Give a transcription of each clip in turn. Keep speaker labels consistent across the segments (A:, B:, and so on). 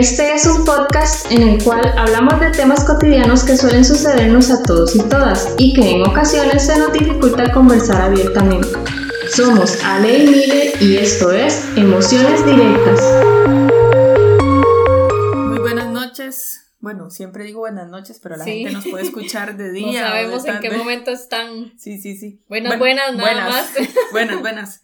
A: Este es un podcast en el cual hablamos de temas cotidianos que suelen sucedernos a todos y todas y que en ocasiones se nos dificulta conversar abiertamente. Somos Ale y Mile y esto es Emociones Directas.
B: Muy buenas noches. Bueno, siempre digo buenas noches, pero la
C: Sí.
B: gente nos puede escuchar de día.
C: No sabemos en qué momento están.
B: Sí, sí, sí.
C: Buenas,
B: Bueno,
C: buenas, nada más.
B: buenas, buenas.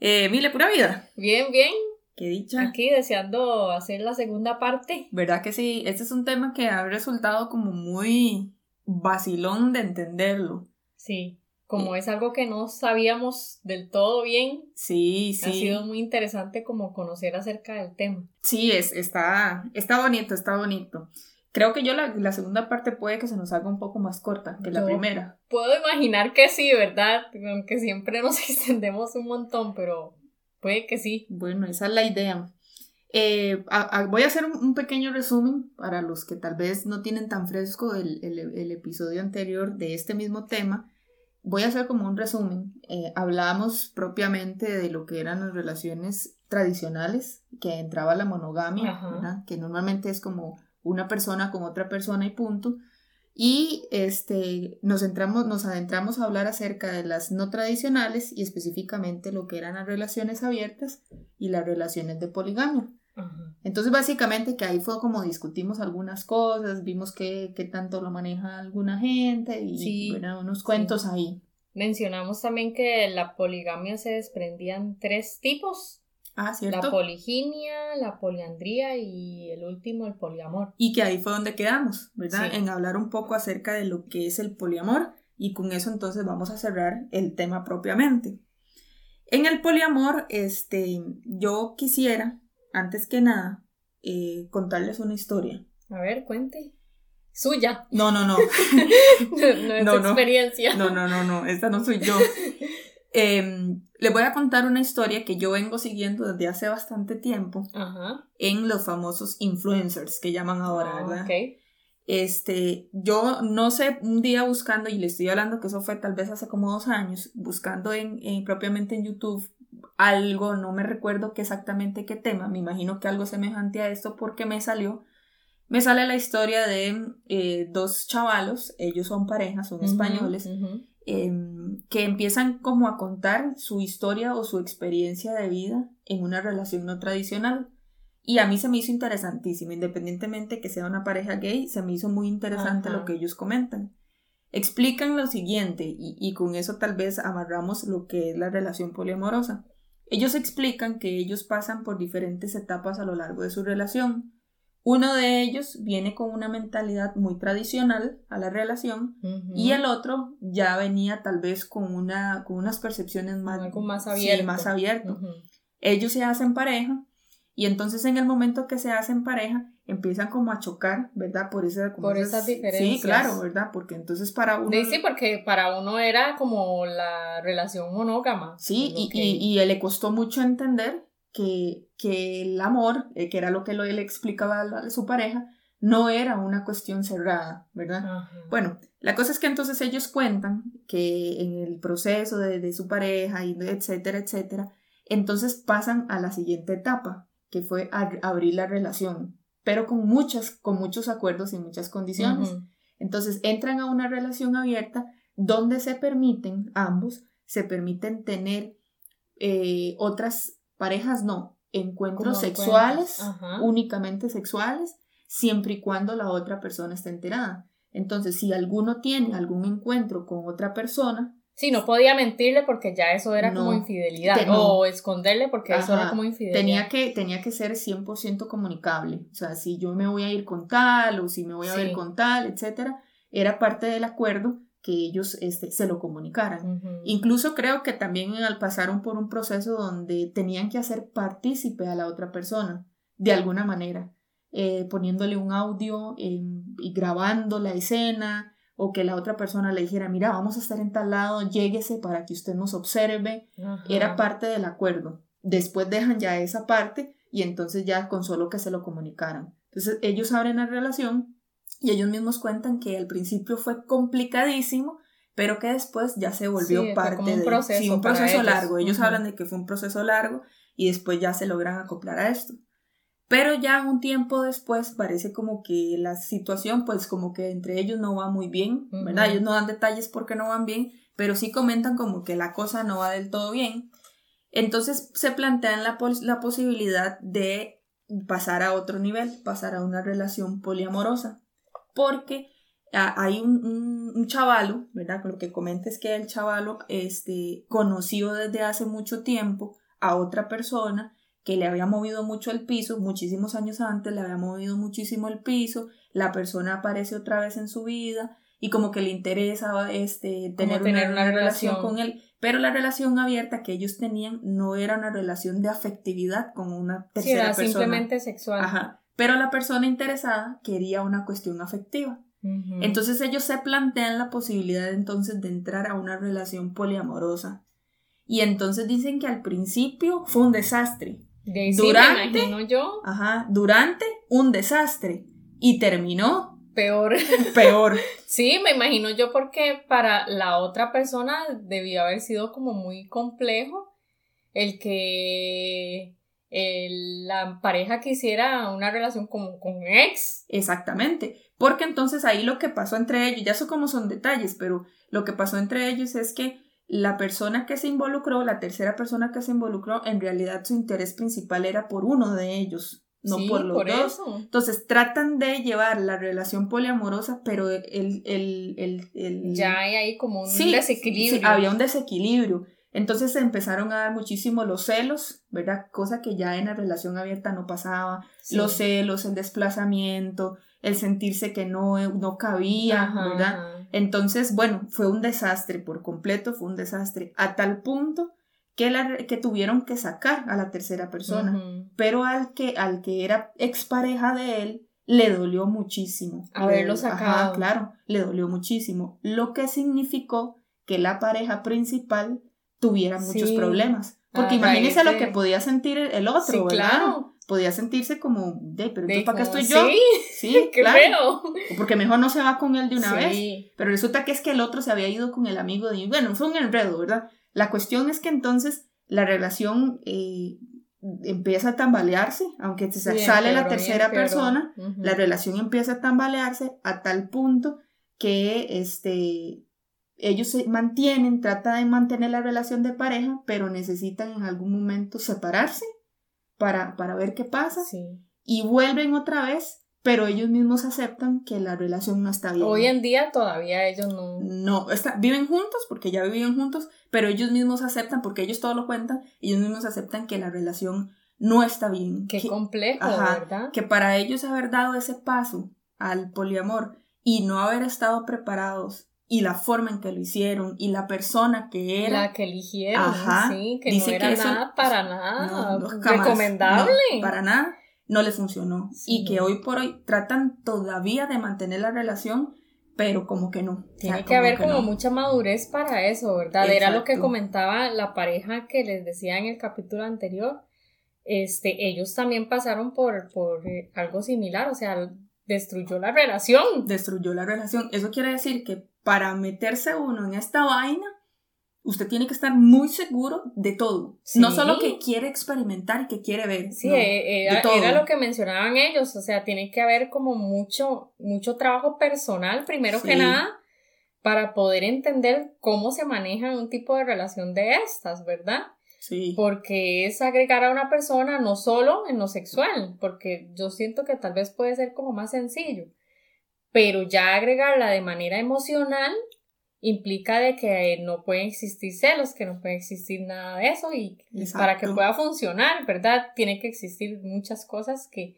B: Eh, Mile, pura vida.
C: Bien, bien.
B: Qué dicha.
C: Aquí deseando hacer la segunda parte.
B: ¿Verdad que sí? Este es un tema que ha resultado como muy vacilón de entenderlo.
C: Sí. Como es algo que no sabíamos del todo bien,
B: Sí,
C: ha
B: sí.
C: sido muy interesante como conocer acerca del tema.
B: Sí, es, está, está bonito, está bonito. Creo que yo la, la segunda parte puede que se nos haga un poco más corta que la primera.
C: Puedo imaginar que sí, ¿verdad? Aunque siempre nos extendemos un montón, pero puede que sí.
B: Bueno, esa es la idea. Eh, a- a- voy a hacer un, un pequeño resumen para los que tal vez no tienen tan fresco el, el- el episodio anterior de este mismo tema. Voy a hacer como un resumen. Eh, hablamos propiamente de lo que eran las relaciones tradicionales, que entraba la monogamia, que normalmente es como una persona con otra persona y punto. Y este, nos, entramos, nos adentramos a hablar acerca de las no tradicionales y específicamente lo que eran las relaciones abiertas y las relaciones de poligamia.
C: Ajá.
B: Entonces, básicamente que ahí fue como discutimos algunas cosas, vimos qué, qué tanto lo maneja alguna gente y
C: Sí,
B: bueno, unos cuentos ahí.
C: Mencionamos también que la poligamia se desprendían tres tipos.
B: Ah,
C: La
B: ¿cierto?
C: poliginia, la poliandría y el último, el poliamor.
B: y que ahí fue donde quedamos, ¿verdad?
C: Sí.
B: En hablar un poco acerca de lo que es el poliamor y con eso entonces vamos a cerrar el tema propiamente. En el poliamor, este, yo quisiera, antes que nada, eh, contarles una historia.
C: A ver, cuente. Suya.
B: No, no, no,
C: no es
B: no.
C: experiencia.
B: no, no, no, no, esta no soy yo. Em, les voy a contar una historia que yo vengo siguiendo desde hace bastante tiempo
C: Ajá.
B: en los famosos influencers que llaman ahora,
C: Ah,
B: ¿verdad?
C: ok.
B: Este, yo no sé, un día buscando, y le estoy hablando que eso fue tal vez hace como dos años, buscando en, en- propiamente en YouTube algo, no me recuerdo qué exactamente qué tema, me imagino que algo semejante a esto porque me salió, me sale la historia de eh, dos chavalos, ellos son parejas, son españoles. Em, que empiezan como a contar su historia o su experiencia de vida en una relación no tradicional. Y a mí se me hizo interesantísimo, independientemente que sea una pareja gay, se me hizo muy interesante
C: Ajá.
B: lo que ellos comentan. Explican lo siguiente, y, y con eso tal vez amarramos lo que es la relación poliamorosa. Ellos explican que ellos pasan por diferentes etapas a lo largo de su relación. Uno de ellos viene con una mentalidad muy tradicional a la relación y el otro ya venía tal vez con, una, con unas percepciones más,
C: Algo más
B: sí,
C: abierto.
B: más abierto. Ellos se hacen pareja y entonces en el momento que se hacen pareja empiezan como a chocar, ¿verdad? Por, esa,
C: Por esas
B: Sí,
C: diferencias.
B: claro, ¿verdad? Porque entonces para uno...
C: Sí, sí, porque para uno era como la relación monógama.
B: Sí, y,
C: que-
B: y, y le costó mucho entender que, que el amor, eh, que era lo que lo- él explicaba a, la- a su pareja, no era una cuestión cerrada, ¿verdad?
C: Ajá.
B: Bueno, la cosa es que entonces ellos cuentan que en el proceso de, de su pareja y etcétera, etcétera, entonces pasan a la siguiente etapa, que fue a- abrir la relación, pero con muchas, con muchos acuerdos y muchas condiciones. Entonces entran a una relación abierta donde se permiten, ambos, se permiten tener eh, otras parejas, no, encuentros sexuales,
C: ajá.
B: únicamente sexuales, siempre y cuando la otra persona esté enterada. Entonces, si alguno tiene algún encuentro con otra persona,
C: Sí, no podía mentirle porque ya eso era como infidelidad. O esconderle porque eso era como infidelidad.
B: tenía que, tenía que ser 100% comunicable. O sea, si yo me voy a ir con tal o si me voy a ver con tal, etcétera, era parte del acuerdo que ellos este, se lo comunicaran. Incluso creo que también al pasaron por un proceso donde tenían que hacer partícipe a la otra persona, de alguna manera, eh, poniéndole un audio eh, y grabando la escena, o que la otra persona le dijera, mira, vamos a estar en tal lado, lléguese para que usted nos observe. Era parte del acuerdo. Después dejan ya esa parte y entonces ya con solo que se lo comunicaran. Entonces ellos abren la relación y ellos mismos cuentan que al principio fue complicadísimo, pero que después ya se volvió
C: Sí,
B: parte
C: como un
B: de
C: proceso
B: sí, un proceso
C: ellos.
B: largo. Ellos hablan de que fue un proceso largo y después ya se logran acoplar a esto. Pero ya un tiempo después parece como que la situación, pues como que entre ellos no va muy bien, ¿verdad? Ellos no dan detalles porque no van bien, pero sí comentan como que la cosa no va del todo bien. Entonces se plantean la, la posibilidad de pasar a otro nivel, pasar a una relación poliamorosa, porque hay un, un, chavalo, ¿verdad? Lo que comenta es que el chavalo este, conoció desde hace mucho tiempo a otra persona que le había movido mucho el piso, muchísimos años antes le había movido muchísimo el piso, la persona aparece otra vez en su vida y como que le interesa este, tener, una, relación. con él, pero la relación abierta que ellos tenían no era una relación de afectividad con una tercera
C: sí, era simplemente sexual.
B: Ajá. Pero la persona interesada quería una cuestión afectiva. Entonces ellos se plantean la posibilidad entonces de entrar a una relación poliamorosa. Y entonces dicen que al principio fue un desastre,
C: durante, yo.
B: Ajá, durante un desastre. Y terminó.
C: Peor.
B: Peor.
C: sí, me imagino yo porque para la otra persona debió haber sido como muy complejo el que la pareja quisiera una relación con, con ex.
B: Exactamente. Porque entonces ahí lo que pasó entre ellos, ya eso como son detalles, pero lo que pasó entre ellos es que la persona que se involucró, la tercera persona que se involucró, en realidad su interés principal era por uno de ellos, no por los dos. Entonces tratan de llevar la relación poliamorosa, pero el... el, el,
C: ya hay ahí como un desequilibrio.
B: Sí, había un desequilibrio. Entonces se empezaron a dar muchísimo los celos, ¿verdad? Cosa que ya en la relación abierta no pasaba. Los celos, el desplazamiento, el sentirse que no, no cabía, ¿verdad? Entonces, bueno, fue un desastre por completo, fue un desastre, a tal punto que, la, que tuvieron que sacar a la tercera persona, pero al que, al que era expareja de él, le dolió muchísimo.
C: Haberlo sacado.
B: claro, le dolió muchísimo, lo que significó que la pareja principal tuviera muchos problemas. Porque imagínese lo que podía sentir el otro, ¿verdad? Claro podía sentirse como, de, pero entonces ¿para qué estoy yo?
C: Sí, sí claro.
B: Porque mejor no se va con él de una vez. Pero resulta que es que el otro se había ido con el amigo de, bueno, fue un enredo, ¿verdad? La cuestión es que entonces la relación eh, empieza a tambalearse, aunque sale la tercera persona, la relación empieza a tambalearse a tal punto que este, ellos se mantienen, tratan de mantener la relación de pareja, pero necesitan en algún momento separarse para, para ver qué pasa. Y vuelven otra vez, pero ellos mismos aceptan que la relación no está bien.
C: Hoy en día todavía ellos no.
B: No, está, viven juntos porque ya vivían juntos, pero ellos mismos aceptan, porque ellos todo lo cuentan, ellos mismos aceptan que la relación no está bien.
C: Qué complejo, ¿verdad?
B: Que para ellos haber dado ese paso al poliamor y no haber estado preparados y la forma en que lo hicieron y la persona que era.
C: La que eligieron, sí, que no era nada para nada recomendable.
B: para nada, no le funcionó. Y que hoy por hoy tratan todavía de mantener la relación, pero como que no.
C: Tiene que haber como mucha madurez para eso, ¿verdad? Era lo que comentaba la pareja que les decía en el capítulo anterior. Este, ellos también pasaron por, por eh, algo similar, o sea, destruyó la relación.
B: Destruyó la relación. Eso quiere decir que para meterse uno en esta vaina, usted tiene que estar muy seguro de todo. No solo que quiere experimentar y que quiere ver.
C: Sí, eh, era, lo que mencionaban ellos. O sea, tiene que haber como mucho, mucho trabajo personal, primero que nada, para poder entender cómo se maneja un tipo de relación de estas, ¿verdad?
B: Sí.
C: Porque es agregar a una persona no solo en lo sexual, porque yo siento que tal vez puede ser como más sencillo pero ya agregarla de manera emocional implica de que no pueden existir celos, que no puede existir nada de eso y para que pueda funcionar, ¿verdad? Tiene que existir muchas cosas que,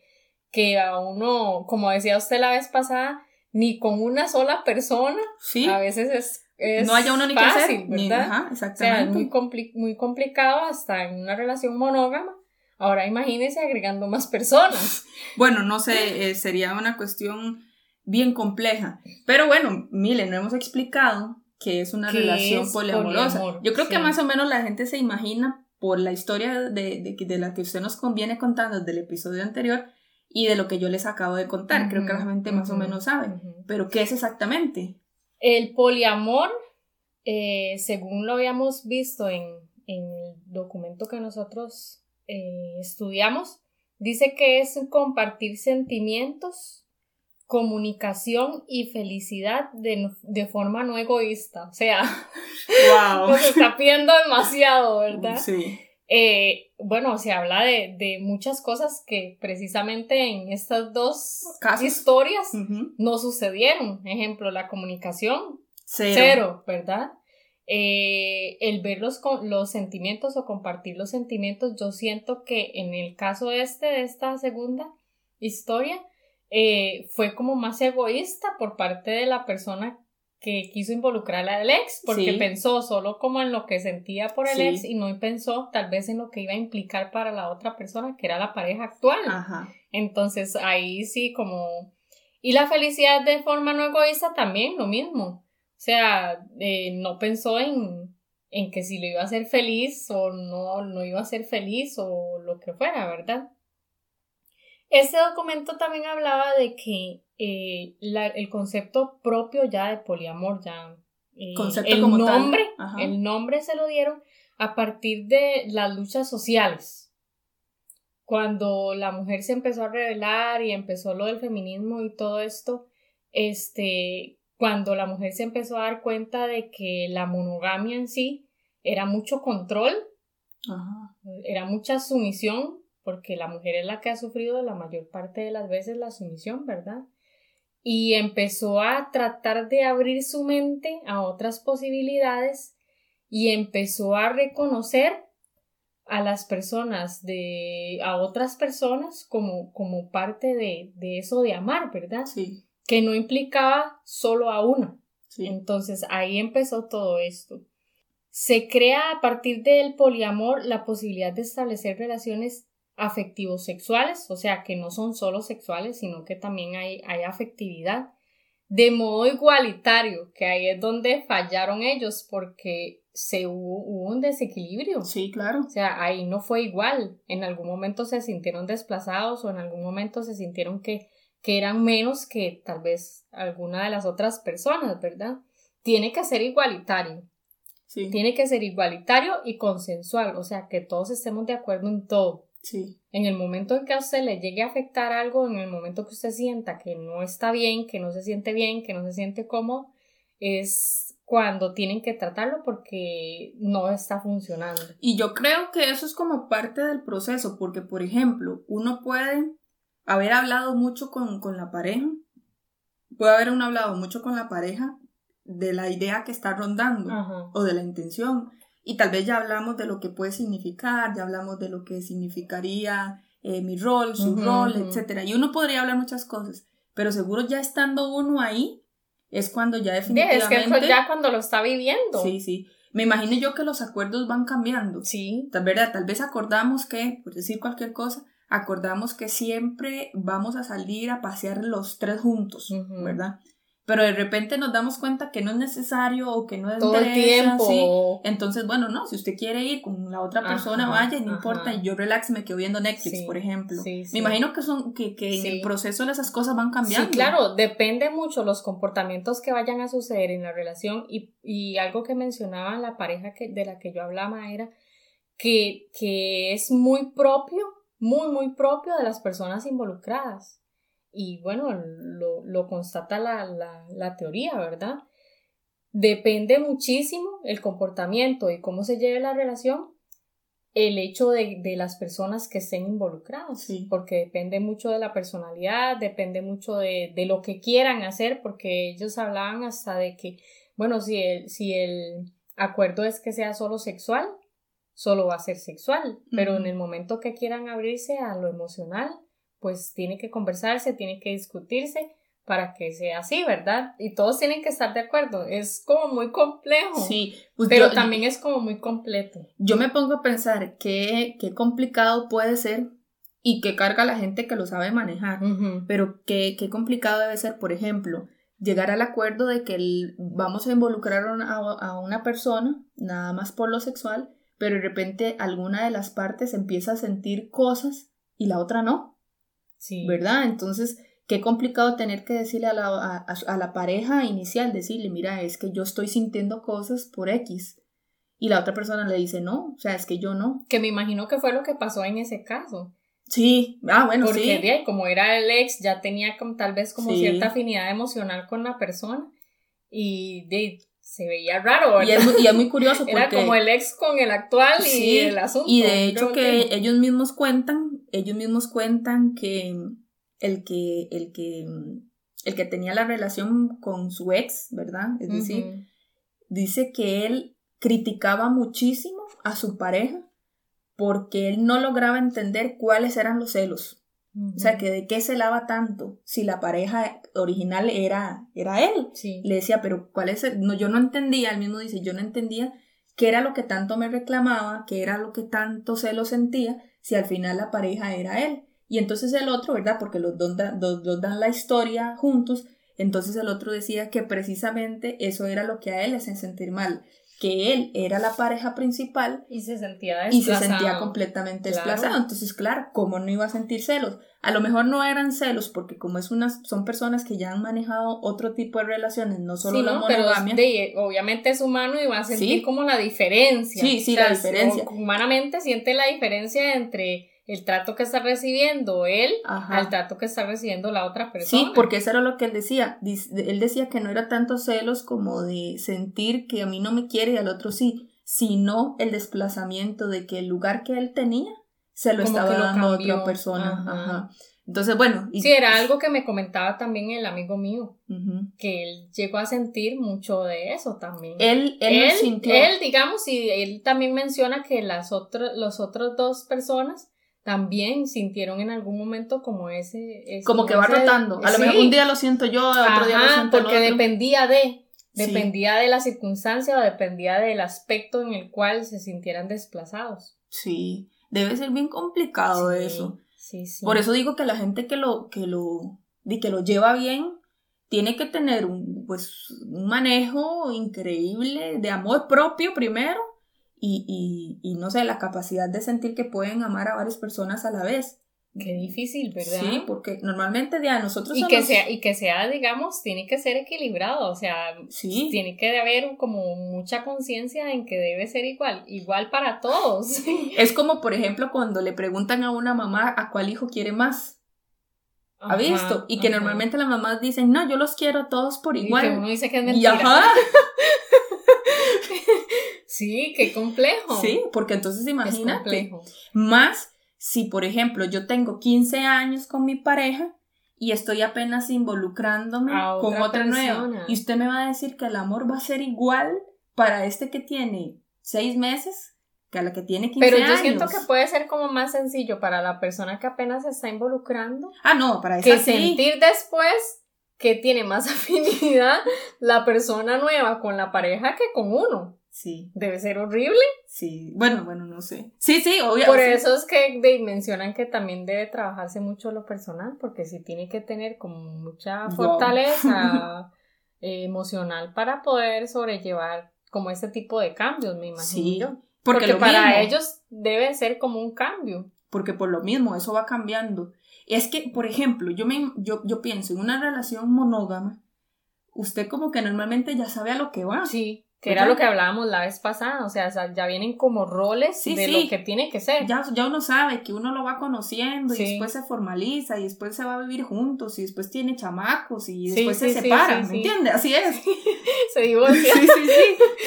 C: que a uno, como decía usted la vez pasada, ni con una sola persona, ¿Sí? a veces es,
B: no haya uno ni
C: fácil,
B: que
C: ¿verdad? exactamente. O sea, es muy, muy complicado hasta en una relación monógama. Ahora imagínese agregando más personas.
B: bueno, no sé, eh, sería una cuestión bien compleja. Pero bueno, mire, no hemos explicado que es una relación poliamorosa. Yo creo que más o menos la gente se imagina por la historia de, de, la que usted nos conviene contando del episodio anterior y de lo que yo les acabo de contar. creo que la gente más o menos sabe. Pero ¿qué es exactamente?
C: El poliamor, eh, según lo habíamos visto en, el documento que nosotros eh, estudiamos, dice que es compartir sentimientos, comunicación y felicidad de, de forma no egoísta. O sea, wow. nos está pidiendo demasiado, ¿verdad?
B: Sí.
C: Eh, bueno, se habla de, de, muchas cosas que precisamente en estas dos historias no sucedieron. Ejemplo, la comunicación, cero, ¿verdad? Eh, el ver los, los sentimientos o compartir los sentimientos, yo siento que en el caso este, de esta segunda historia, eh, fue como más egoísta por parte de la persona que quiso involucrar al ex porque pensó solo como en lo que sentía por el ex y no pensó tal vez en lo que iba a implicar para la otra persona que era la pareja actual. Entonces ahí sí como... Y la felicidad de forma no egoísta también lo mismo. O sea, eh, no pensó en, en que si lo iba a hacer feliz o no, no iba a ser feliz o lo que fuera, ¿verdad? Este documento también hablaba de que eh, el concepto propio ya de poliamor, ya eh, el nombre, el nombre se lo dieron a partir de las luchas sociales. Cuando la mujer se empezó a revelar y empezó lo del feminismo y todo esto, este, cuando la mujer se empezó a dar cuenta de que la monogamia en sí era mucho control, era mucha sumisión porque la mujer es la que ha sufrido la mayor parte de las veces la sumisión, ¿verdad? Y empezó a tratar de abrir su mente a otras posibilidades y empezó a reconocer a las personas de a otras personas como, como parte de, eso de amar, ¿verdad?
B: Sí.
C: Que no implicaba solo a una. Sí. Entonces ahí empezó todo esto. Se crea a partir del poliamor la posibilidad de establecer relaciones afectivos sexuales, o sea, que no son solo sexuales, sino que también hay, hay afectividad, de modo igualitario, que ahí es donde fallaron ellos, porque se hubo, un desequilibrio.
B: Sí, claro.
C: O sea, ahí no fue igual. En algún momento se sintieron desplazados o en algún momento se sintieron que, que eran menos que tal vez alguna de las otras personas, ¿verdad? Tiene que ser igualitario. Sí. Tiene que ser igualitario y consensual, o sea, que todos estemos de acuerdo en todo.
B: Sí.
C: En el momento en que a usted le llegue a afectar algo, en el momento que usted sienta que no está bien, que no se siente bien, que no se siente cómodo, es cuando tienen que tratarlo porque no está funcionando.
B: Y yo creo que eso es como parte del proceso, porque por ejemplo, uno puede haber hablado mucho con, la pareja, puede haber uno hablado mucho con la pareja de la idea que está rondando o de la intención, y tal vez ya hablamos de lo que puede significar, ya hablamos de lo que significaría eh, mi rol, su rol, etc. Y uno podría hablar muchas cosas, pero seguro ya estando uno ahí, es cuando ya definitivamente...
C: Es que ya cuando lo está viviendo.
B: Sí, sí. Me imagino yo que los acuerdos van cambiando.
C: Sí.
B: Tal, ¿verdad? Tal vez acordamos que, por decir cualquier cosa, acordamos que siempre vamos a salir a pasear los tres juntos, ¿verdad? Pero de repente nos damos cuenta que no es necesario o que no es
C: todo el tiempo.
B: Entonces, bueno, no, si usted quiere ir con la otra persona, vaya, no importa, yo relax, me quedo viendo Netflix, por ejemplo. me imagino que son que, que en el proceso de esas cosas van cambiando.
C: Sí, claro, depende mucho los comportamientos que vayan a suceder en la relación y, y algo que mencionaba la pareja que, de la que yo hablaba era que, que es muy propio, muy, muy propio de las personas involucradas y bueno, lo, lo constata la, la, la, teoría, ¿verdad? Depende muchísimo el comportamiento y cómo se lleve la relación, el hecho de, de las personas que estén involucradas,
B: sí.
C: porque depende mucho de la personalidad, depende mucho de, de, lo que quieran hacer, porque ellos hablaban hasta de que, bueno, si el, si el acuerdo es que sea solo sexual, solo va a ser sexual, pero en el momento que quieran abrirse a lo emocional, pues tiene que conversarse, tiene que discutirse para que sea así, ¿verdad? Y todos tienen que estar de acuerdo. Es como muy complejo.
B: Sí,
C: pues pero también es como muy completo.
B: Yo me pongo a pensar qué, qué complicado puede ser y qué carga la gente que lo sabe manejar. Pero qué, qué complicado debe ser, por ejemplo, llegar al acuerdo de que vamos a involucrar a, a una persona nada más por lo sexual, pero de repente alguna de las partes empieza a sentir cosas y la otra no. ¿Verdad? Entonces, qué complicado tener que decirle a la, a, la pareja inicial, decirle, mira, es que yo estoy sintiendo cosas por X. Y la otra persona le dice, no, o sea, es que yo no.
C: Que me imagino que fue lo que pasó en ese caso.
B: Sí, ah, bueno,
C: Porque
B: sí.
C: como era el ex, ya tenía como, tal vez como cierta afinidad emocional con la persona y de, se veía raro,
B: Y es, muy, y es muy curioso porque...
C: Era como el ex con el actual y el asunto.
B: Y de hecho que ellos mismos cuentan, ellos mismos cuentan que el que, el que, el que tenía la relación con su ex, ¿verdad? Es decir, dice que él criticaba muchísimo a su pareja porque él no lograba entender cuáles eran los celos. O sea, que de qué celaba tanto si la pareja original era, era él. Le decía, pero ¿cuál es? No, yo no entendía, él mismo dice, yo no entendía qué era lo que tanto me reclamaba, qué era lo que tanto celo sentía, si al final la pareja era él. Y entonces el otro, ¿verdad? Porque los dos, los dos dan la historia juntos, entonces el otro decía que precisamente eso era lo que a él le hacía sentir mal, que él era la pareja principal
C: y se sentía
B: y se sentía completamente desplazado. Entonces, claro, ¿cómo no iba a sentir celos? A lo mejor no eran celos porque como es unas son personas que ya han manejado otro tipo de relaciones, no solo la monogamia.
C: Pero obviamente es humano y va a sentir como la diferencia.
B: Sí, sí, la diferencia.
C: Humanamente siente la diferencia entre el trato que está recibiendo él al trato que está recibiendo la otra persona.
B: Sí, porque eso era lo que él decía. Él decía que no era tanto celos como de sentir que a mí no me quiere y al otro sí, sino el desplazamiento de que el lugar que él tenía se lo estaba dando a otra persona. Ajá. Entonces, bueno.
C: Sí, era algo que me comentaba también el amigo mío, que él llegó a sentir mucho de eso también.
B: Él, él, sintió.
C: Él, digamos, y él también menciona que las otras, los otros dos personas también sintieron en algún momento como ese...
B: como que va rotando. A lo mejor un día lo siento yo, otro día lo siento
C: porque dependía de... Dependía de la circunstancia o dependía del aspecto en el cual se sintieran desplazados.
B: Sí, debe ser bien complicado eso. Sí, sí. Por eso digo que la gente que lo, que lo, que lo lleva bien tiene que tener un, pues, un manejo increíble de amor propio primero y, y, no sé, la capacidad de sentir que pueden amar a varias personas a la vez.
C: Qué difícil, ¿verdad?
B: Sí, porque normalmente de a nosotros...
C: Y, que sea, y que sea, digamos, tiene que ser equilibrado, o sea, sí. tiene que haber como mucha conciencia en que debe ser igual, igual para todos.
B: Es como, por ejemplo, cuando le preguntan a una mamá a cuál hijo quiere más. ¿Ha visto? Y que normalmente las mamás dicen, no, yo los quiero todos por igual. Y
C: que uno dice que es mentira. Sí, qué complejo.
B: Sí, porque entonces imagínate. Más si, por ejemplo, yo tengo 15 años con mi pareja y estoy apenas involucrándome con otra, nueva. Y usted me va a decir que el amor va a ser igual para este que tiene 6 meses que a la que tiene 15
C: años.
B: Pero yo
C: siento que puede ser como más sencillo para la persona que apenas se está involucrando.
B: Ah, no, para esa
C: Que sentir después que tiene más afinidad la persona nueva con la pareja que con uno.
B: Sí.
C: Debe ser horrible.
B: Sí, bueno, bueno, no sé. Sí, sí, obviamente.
C: Por eso es que mencionan que también debe trabajarse mucho lo personal, porque sí tiene que tener como mucha fortaleza eh, emocional para poder sobrellevar como este tipo de cambios, me imagino. Sí, porque, para ellos debe ser como un cambio.
B: Porque por lo mismo, eso va cambiando. Es que, por ejemplo, yo, me, yo, yo pienso en una relación monógama, usted como que normalmente ya sabe a lo que va.
C: Sí. Que era lo que hablábamos la vez pasada, o sea, ya vienen como roles de lo que tiene que ser.
B: Ya, ya uno sabe que uno lo va conociendo y después se formaliza y después se va a vivir juntos y después tiene chamacos y después se separan, ¿me entiendes? Así es.
C: se divorcia.
B: Sí, sí,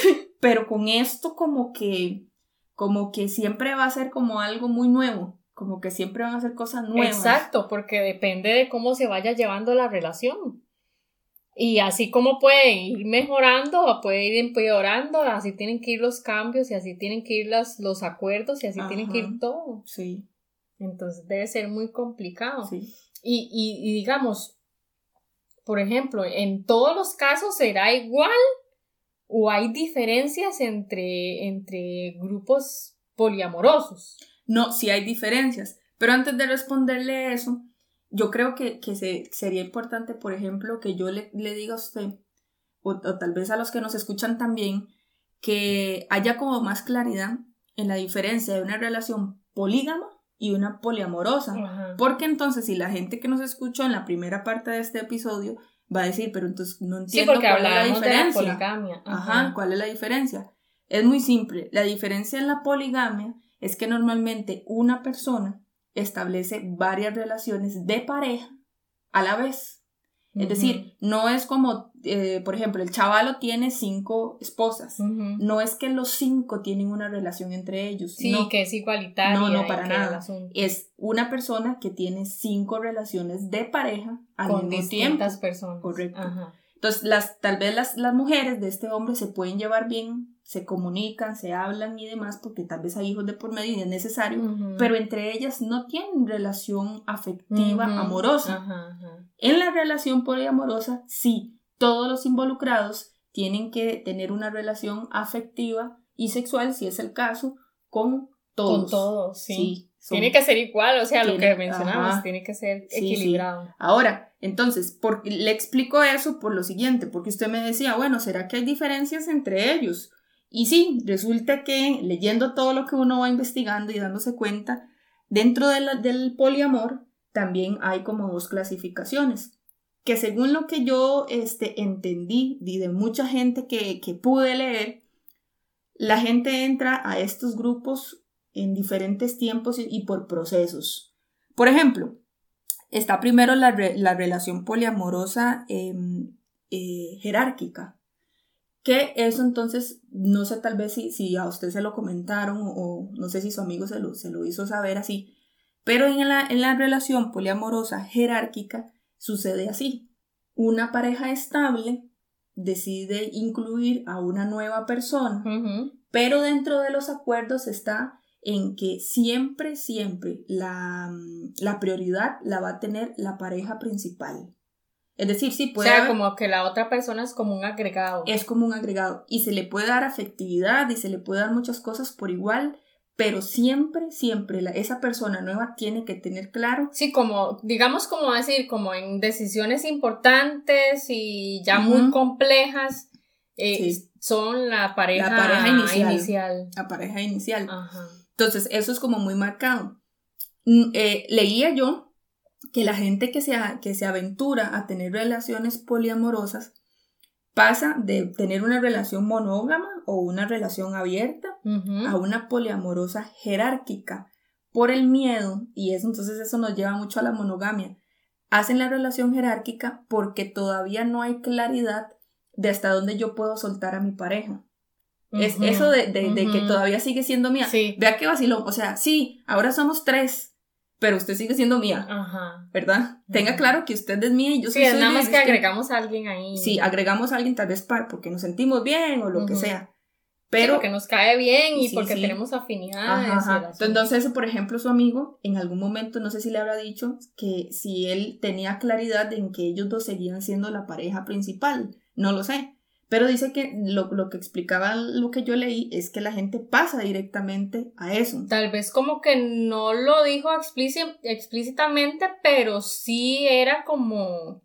B: sí. Pero con esto como que, como que siempre va a ser como algo muy nuevo, como que siempre van a ser cosas nuevas.
C: Exacto, porque depende de cómo se vaya llevando la relación. Y así como pueden ir mejorando, puede ir empeorando, así tienen que ir los cambios y así tienen que ir los, los acuerdos y así tienen que ir todo.
B: Sí.
C: Entonces debe ser muy complicado. Sí. Y, y, digamos, por ejemplo, en todos los casos será igual o hay diferencias entre, entre grupos poliamorosos.
B: No, sí hay diferencias. Pero antes de responderle eso, yo creo que, que se, sería importante, por ejemplo, que yo le, le diga a usted, o, tal vez a los que nos escuchan también, que haya como más claridad en la diferencia de una relación polígama y una poliamorosa. Porque entonces si la gente que nos escuchó en la primera parte de este episodio va a decir, pero entonces no entiendo cuál es la diferencia.
C: poligamia.
B: Ajá, ¿cuál es la diferencia? Es muy simple. La diferencia en la poligamia es que normalmente una persona establece varias relaciones de pareja a la vez. Es decir, no es como, eh, por ejemplo, el chavalo tiene cinco esposas. No es que los cinco tienen una relación entre ellos.
C: Sí,
B: no,
C: que es igualitaria.
B: No, no, para nada. Es una persona que tiene cinco relaciones de pareja al
C: Con
B: mismo
C: distintas
B: tiempo.
C: personas.
B: Correcto.
C: Ajá.
B: Entonces, las, tal vez las, las mujeres de este hombre se pueden llevar bien, se comunican, se hablan y demás, porque tal vez hay hijos de por medio y es necesario, pero entre ellas no tienen relación afectiva, amorosa. En la relación poliamorosa, sí, todos los involucrados tienen que tener una relación afectiva y sexual, si es el caso, con todos.
C: Con todos, sí.
B: son-
C: Tiene que ser igual, o sea, lo que mencionamos,
B: ajá.
C: tiene que ser
B: Sí, sí.
C: equilibrado.
B: Ahora, entonces, por- le explico eso por lo siguiente, porque usted me decía, bueno, ¿será que hay diferencias entre ellos? Y sí, resulta que leyendo todo lo que uno va investigando y dándose cuenta, dentro de del poliamor también hay como dos clasificaciones, que según lo que yo este, entendí y de mucha gente que, que pude leer, la gente entra a estos grupos en diferentes tiempos y, por procesos. Por ejemplo, está primero la, la relación poliamorosa em, eh, jerárquica, que eso entonces, no sé tal vez si, si a usted se lo comentaron o, o no sé si su amigo se lo, se lo hizo saber así, pero en la, en la relación poliamorosa jerárquica sucede así. Una pareja estable decide incluir a una nueva persona pero dentro de los acuerdos está en que siempre, siempre la, mm, la prioridad la va a tener la pareja principal. Es decir, sí
C: O
B: puede
C: sea,
B: haber-
C: como que la otra persona es como un agregado.
B: es como un agregado y se le puede dar afectividad y se le puede dar muchas cosas por igual, pero siempre, siempre la- esa persona nueva tiene que tener claro
C: Sí, como, digamos como decir, como en decisiones importantes y ya
B: Ujú.
C: muy complejas, eh,
B: Sí.
C: son la pareja,
B: La pareja inicial.
C: inicial.
B: la pareja inicial.
C: Ajá.
B: Entonces, eso es como muy marcado. Eh, leía yo que la gente que se, que se aventura a tener relaciones poliamorosas pasa de tener una relación monógama o una relación abierta a una poliamorosa jerárquica por el miedo, y eso entonces eso nos lleva mucho a la monogamia. Hacen la relación jerárquica porque todavía no hay claridad de hasta dónde yo puedo soltar a mi pareja. Es eso de, de- de que todavía sigue siendo mía.
C: Sí.
B: Vea qué vacilón. O sea, sí, ahora somos tres, pero usted sigue siendo mía,
C: Ajá.
B: ¿verdad? Tenga claro que usted es mía y yo
C: Sí,
B: soy suya
C: nada
B: y
C: más que agregamos a alguien ahí.
B: Sí, agregamos a alguien tal vez para, porque nos sentimos bien o lo que sea.
C: Sí,
B: Pero,
C: porque nos cae bien y
B: Sí,
C: porque
B: sí.
C: tenemos afinidades.
B: Ajá, ajá. Entonces, por ejemplo, su amigo en algún momento, no sé si le habrá dicho que si él tenía claridad en que ellos dos seguían siendo la pareja principal, no lo sé. Pero dice que lo, lo que explicaba lo que yo leí es que la gente pasa directamente a eso.
C: Tal vez como que no lo dijo explíci- explícitamente, pero sí era como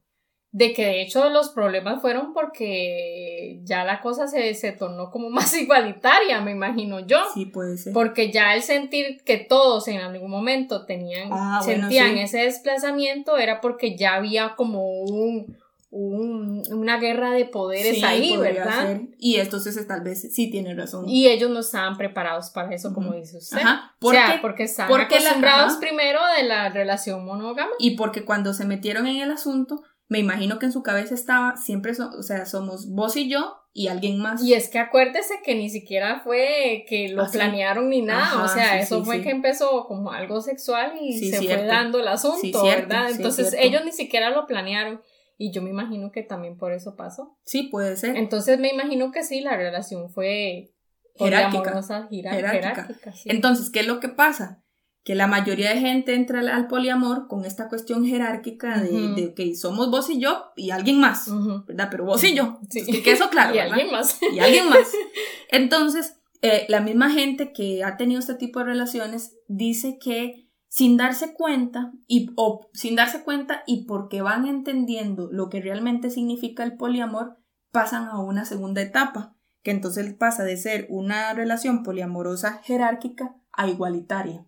C: de que de hecho los problemas fueron porque ya la cosa se, se tornó como más igualitaria, me imagino yo.
B: Sí, puede ser.
C: Porque ya el sentir que todos en algún momento tenían,
B: Ah, bueno,
C: sentían
B: sí.
C: ese desplazamiento era porque ya había como un, un- una guerra de poderes
B: Sí,
C: ahí, ¿verdad?
B: ser. Y entonces tal vez sí tiene razón.
C: Y ellos no estaban preparados para eso, como dice usted.
B: Ajá,
C: o
B: porque,
C: sea, porque estaban
B: porque
C: acostumbrados primero de la relación monógama.
B: y porque cuando se metieron en el asunto, me imagino que en su cabeza estaba siempre, so- o sea, somos vos y yo y alguien más.
C: Y es que acuérdese que ni siquiera fue que lo
B: Ah,
C: planearon ni nada,
B: Ajá,
C: o sea,
B: sí,
C: eso
B: sí,
C: fue
B: sí.
C: que empezó como algo sexual y se
B: cierto.
C: fue dando el asunto, ¿verdad?
B: sí,
C: Entonces ellos ni siquiera lo planearon y yo me imagino que también por eso pasó.
B: Sí, puede ser.
C: Entonces me imagino que sí, la relación fue
B: Jerárquica. Jerárquica.
C: jerárquica, sí.
B: Entonces, ¿qué es lo que pasa? Que la mayoría de gente entra al, al poliamor con esta cuestión jerárquica de, que somos vos y yo y alguien más. ¿verdad? Pero vos y yo.
C: Sí.
B: Entonces, que eso claro,
C: y
B: ¿verdad?
C: alguien más.
B: y alguien más. Entonces, eh, la misma gente que ha tenido este tipo de relaciones dice que sin darse cuenta y o sin darse cuenta y porque van entendiendo lo que realmente significa el poliamor, pasan a una segunda etapa, que entonces pasa de ser una relación poliamorosa jerárquica a igualitaria.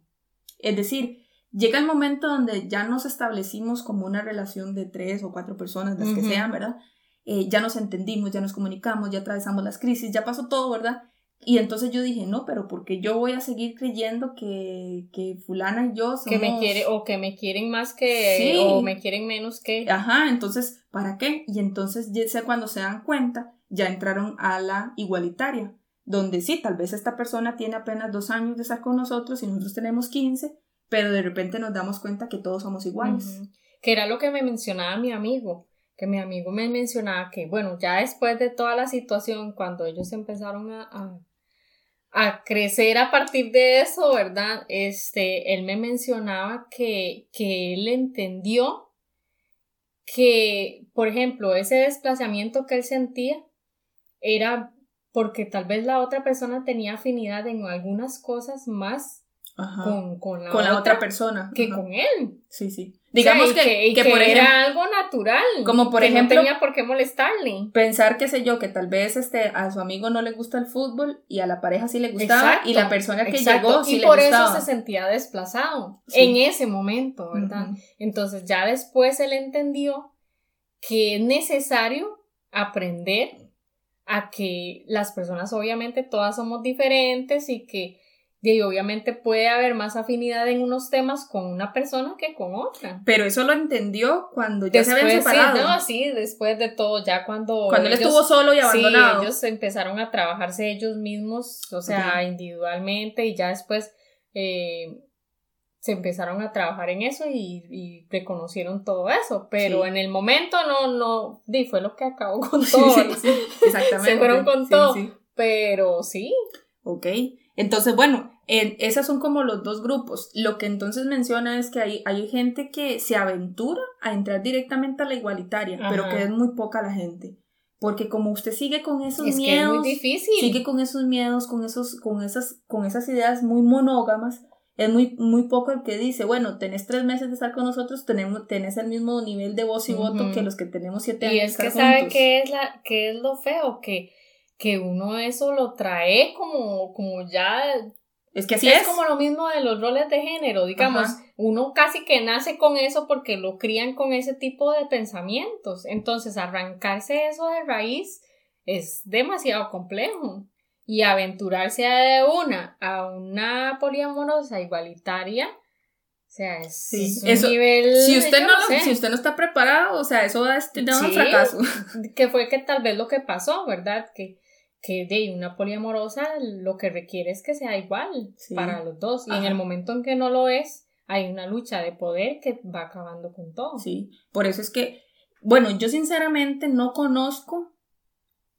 B: Es decir, llega el momento donde ya nos establecimos como una relación de tres o cuatro personas, las que sean, ¿verdad? Eh, ya nos entendimos, ya nos comunicamos, ya atravesamos las crisis, ya pasó todo, ¿verdad? Y entonces yo dije, no, pero porque yo voy a seguir creyendo que, que fulana y yo somos...
C: Que me quiere, o que me quieren más que, o me quieren menos que...
B: Ajá, entonces, ¿para qué? Y entonces, ya cuando se dan cuenta, ya entraron a la igualitaria, donde sí, tal vez esta persona tiene apenas dos años de estar con nosotros y nosotros tenemos 15, pero de repente nos damos cuenta que todos somos iguales.
C: Que era lo que me mencionaba mi amigo que mi amigo me mencionaba que, bueno, ya después de toda la situación, cuando ellos empezaron a, a, crecer a partir de eso, ¿verdad? Este, él me mencionaba que, que él entendió que, por ejemplo, ese desplazamiento que él sentía era porque tal vez la otra persona tenía afinidad en algunas cosas más con, con, la, otra, persona que con él.
B: Sí, sí. Digamos que, que, por ejemplo,
C: era algo natural.
B: Como por ejemplo.
C: No tenía por qué molestarle.
B: Pensar, qué sé yo, que tal vez este, a su amigo no le gusta el fútbol y a la pareja sí le gustaba y la persona que llegó sí
C: y por eso se sentía desplazado en ese momento, ¿verdad? Entonces ya después él entendió que es necesario aprender a que las personas obviamente todas somos diferentes y que y obviamente puede haber más afinidad en unos temas con una persona que con otra.
B: Pero eso lo entendió cuando ya se habían separado.
C: Sí, no, sí, después de todo, ya cuando.
B: Cuando él estuvo solo y abandonado.
C: Sí, ellos empezaron a trabajarse ellos mismos, o sea, individualmente, y ya después eh, se empezaron a trabajar en eso y, reconocieron todo eso. Pero en el momento no, no, di, fue lo que acabó con todo. Sí, exactamente. se fueron con todo. Pero sí.
B: Ok. Entonces, bueno, esas son como los dos grupos. Lo que entonces menciona es que hay, hay gente que se aventura a entrar directamente a la igualitaria, pero que es muy poca la gente. Porque como usted sigue con esos miedos, que es muy difícil. sigue con esos miedos, con esos, con esas, con esas ideas muy monógamas, es muy, muy poco el que dice, bueno, tenés tres meses de estar con nosotros, tenemos, tenés el mismo nivel de voz y voto que los que tenemos siete años.
C: Y es que sabe qué es la, qué es lo feo, que que uno eso lo trae como, como ya
B: es que así es.
C: como lo mismo de los roles de género, digamos, uno casi que nace con eso porque lo crían con ese tipo de pensamientos. Entonces, arrancarse eso de raíz es demasiado complejo. Y aventurarse de una a una poliamorosa igualitaria, sea, es, un nivel.
B: Si usted, no, si usted no está preparado, o sea, eso va a tener un fracaso.
C: Que fue que tal vez lo que pasó, ¿verdad? Que que de una poliamorosa lo que requiere es que sea igual para los dos. Y en el momento en que no lo es, hay una lucha de poder que va acabando con todo.
B: Sí, por eso es que, bueno, yo sinceramente no conozco,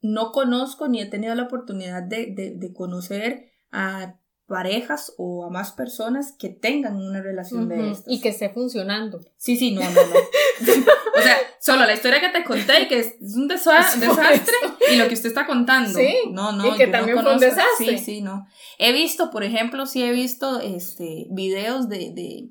B: no conozco ni he tenido la oportunidad de, de, de conocer a parejas o a más personas que tengan una relación de estas.
C: Y que esté funcionando.
B: Sí, sí, no, no, no. o sea, solo la historia que te conté, que es un desastre, y lo que usted está contando. Sí. No, no.
C: Y que también fue un desastre.
B: Sí, sí, no. He visto, por ejemplo, sí he visto este videos de, de,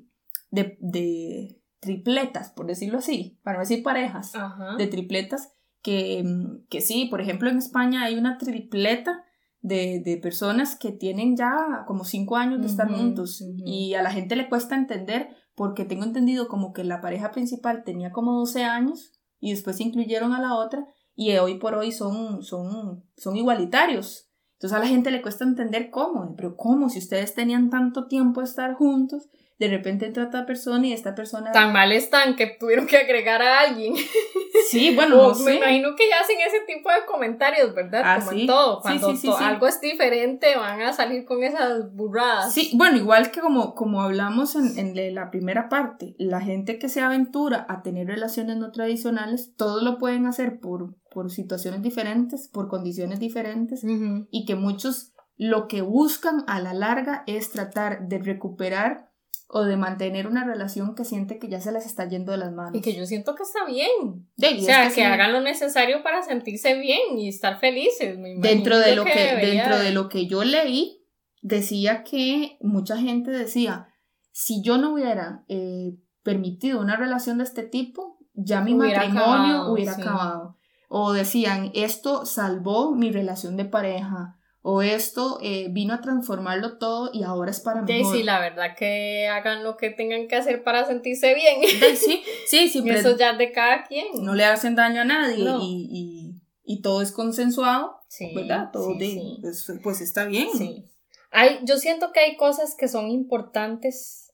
B: de, de tripletas, por decirlo así, para no decir parejas, de tripletas, que, que sí, por ejemplo, en España hay una tripleta de, de, personas que tienen ya como cinco años de estar juntos y a la gente le cuesta entender porque tengo entendido como que la pareja principal tenía como 12 años y después incluyeron a la otra y hoy por hoy son, son, son igualitarios. Entonces a la gente le cuesta entender cómo, pero cómo si ustedes tenían tanto tiempo de estar juntos de repente entra otra persona y esta persona...
C: Tan mal están que tuvieron que agregar a alguien.
B: Sí, bueno,
C: Me imagino que ya hacen ese tipo de comentarios, ¿verdad? Ah, Como en todo. Cuando algo es diferente van a salir con esas burradas.
B: Sí, bueno, igual que como, como hablamos en, en la primera parte, la gente que se aventura a tener relaciones no tradicionales, todos lo pueden hacer por, por situaciones diferentes, por condiciones diferentes, y que muchos lo que buscan a la larga es tratar de recuperar o de mantener una relación que siente que ya se les está yendo de las manos.
C: Y que yo siento que está bien. o sea, que, hagan lo necesario para sentirse bien y estar felices.
B: dentro de lo que, dentro de lo que yo leí, decía que mucha gente decía, si yo no hubiera eh, permitido una relación de este tipo, ya mi matrimonio hubiera acabado. O decían, esto salvó mi relación de pareja o esto eh, vino a transformarlo todo y ahora es para
C: mejor. Sí, la verdad que hagan lo que tengan que hacer para sentirse bien.
B: Sí, sí, sí.
C: Eso ya es de cada quien.
B: No le hacen daño a nadie y, y todo es consensuado, ¿verdad? Todo pues, pues, está bien.
C: Sí. Hay, yo siento que hay cosas que son importantes,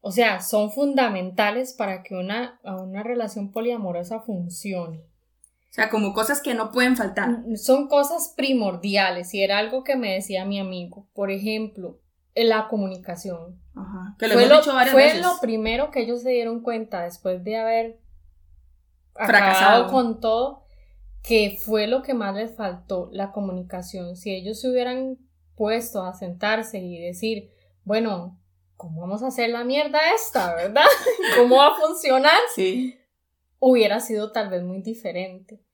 C: o sea, son fundamentales para que una, una relación poliamorosa funcione.
B: O sea, como cosas que no pueden faltar.
C: Mm, son cosas primordiales y era algo que me decía mi amigo. Por ejemplo, la comunicación. Ajá. Que lo fue, lo, fue lo primero que ellos se dieron cuenta después de haber fracasado con todo, que fue lo que más les faltó, la comunicación. Si ellos se hubieran puesto a sentarse y decir, bueno, ¿cómo vamos a hacer la mierda esta, verdad? ¿Cómo va a funcionar? Sí. Hubiera sido tal vez muy diferente.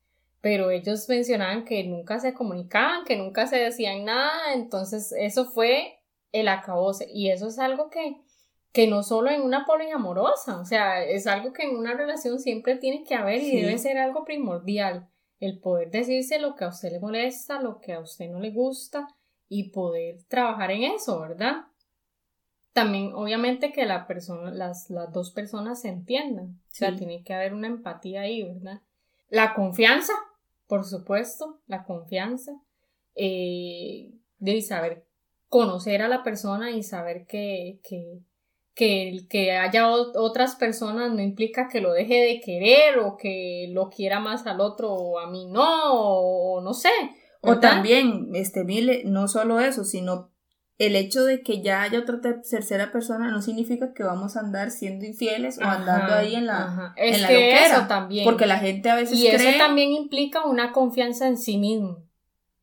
C: Pero ellos mencionaban que nunca se comunicaban, que nunca se decían nada, entonces eso fue el acabose. Y eso es algo que, que no solo en una poliamorosa, o sea, es algo que en una relación siempre tiene que haber y debe ser algo primordial. El poder decirse lo que a usted le molesta, lo que a usted no le gusta y poder trabajar en eso, ¿verdad? También, obviamente, que la persona, las, las dos personas se entiendan. O sea, tiene que haber una empatía ahí, ¿verdad? La confianza, por supuesto, la confianza. Eh, de saber conocer a la persona y saber que, que, que el que haya otras personas no implica que lo deje de querer o que lo quiera más al otro o a mí no, o no sé.
B: O también, este, Mile, no solo eso, sino el hecho de que ya haya otra tercera persona no significa que vamos a andar siendo infieles o andando ahí en la, en la loquera. también. Porque la gente a veces
C: y eso también implica una confianza en sí mismo.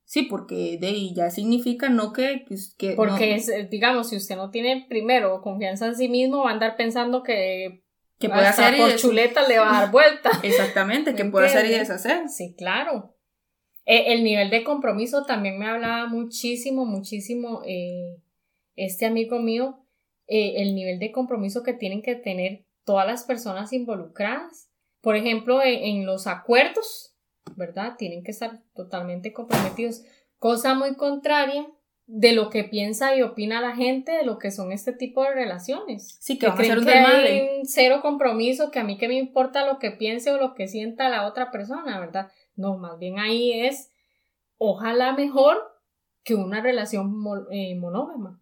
B: Sí, porque de ahí ya significa no que... que
C: porque, Es, digamos, si usted no tiene primero confianza en sí mismo, va a andar pensando que... Que puede hacer por chuleta le va a dar vuelta.
B: Exactamente, que puede hacer y deshacer.
C: Sí, claro. E, el nivel de compromiso también me hablaba muchísimo, muchísimo eh, este amigo mío, eh, el nivel de compromiso que tienen que tener todas las personas involucradas. Por ejemplo, en los acuerdos, ¿verdad? Tienen que estar totalmente comprometidos. Cosa muy contraria de lo que piensa y opina la gente de lo que son este tipo de relaciones. Sí, que, que creen que hay un cero compromiso, que a mí que me importa lo que piense o lo que sienta la otra persona, ¿verdad? No, más bien ahí es, ojalá mejor que una relación eh, monógama.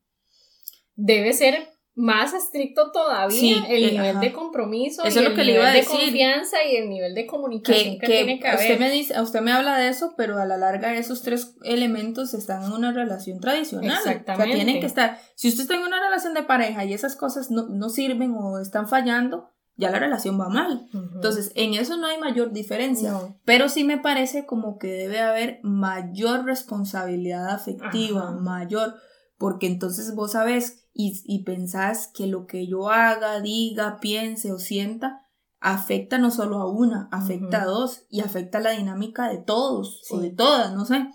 C: Debe ser más estricto todavía el eh, nivel de compromiso eso y es lo que el le nivel de confianza y el nivel de comunicación que, tiene que haber.
B: Usted me dice, usted me habla de eso, pero a la larga esos tres elementos están en una relación tradicional. Exactamente. O sea, tienen que estar. Si usted está en una relación de pareja y esas cosas no, no sirven o están fallando, ya la relación va mal. Entonces, en eso no hay mayor diferencia, pero sí me parece como que debe haber mayor responsabilidad afectiva, mayor, porque entonces vos sabes y, pensás que lo que yo haga, diga, piense o sienta afecta no solo a una, afecta a dos y afecta la dinámica de todos o de todas, no sé.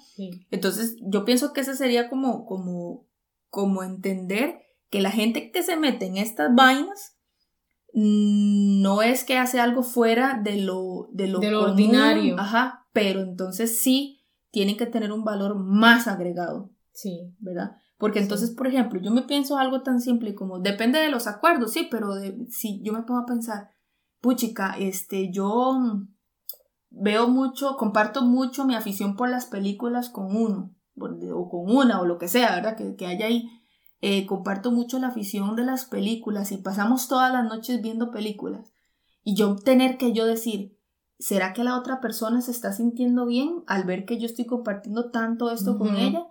B: Entonces, yo pienso que ese sería como, como, como entender que la gente que se mete en estas vainas no es que hace algo fuera de lo, de lo, ordinario. Ajá, pero entonces sí tiene que tener un valor más agregado. Sí. ¿Verdad? Porque entonces, por ejemplo, yo me pienso algo tan simple como, depende de los acuerdos, sí, pero si yo me pongo a pensar, puchica, este, yo veo mucho, comparto mucho mi afición por las películas con uno, o con una, o lo que sea, ¿verdad? Que, que haya ahí. Eh, comparto mucho la afición de las películas y pasamos todas las noches viendo películas. Y yo tener que yo decir, ¿será que la otra persona se está sintiendo bien al ver que yo estoy compartiendo tanto esto con ella?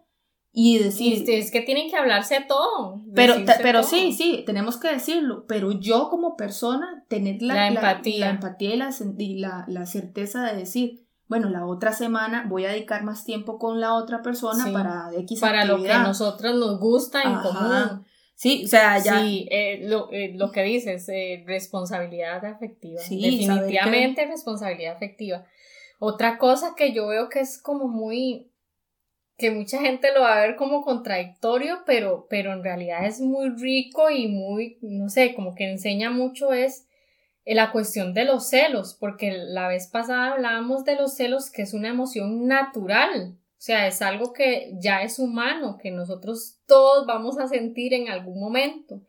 B: y decir...
C: es que tienen que hablarse todo.
B: Pero, pero sí, sí, tenemos que decirlo, pero yo como persona tener la, empatía, la, empatía y, la, la, certeza de decir, bueno, la otra semana voy a dedicar más tiempo con la otra persona para
C: X Para lo que a nosotros nos gusta en común.
B: Sí, o sea, ya.
C: Sí, eh, lo, eh, lo, que dices, eh, responsabilidad afectiva. Sí, Definitivamente responsabilidad afectiva. Otra cosa que yo veo que es como muy que mucha gente lo va a ver como contradictorio, pero, pero en realidad es muy rico y muy, no sé, como que enseña mucho es la cuestión de los celos, porque la vez pasada hablábamos de los celos, que es una emoción natural, o sea, es algo que ya es humano, que nosotros todos vamos a sentir en algún momento.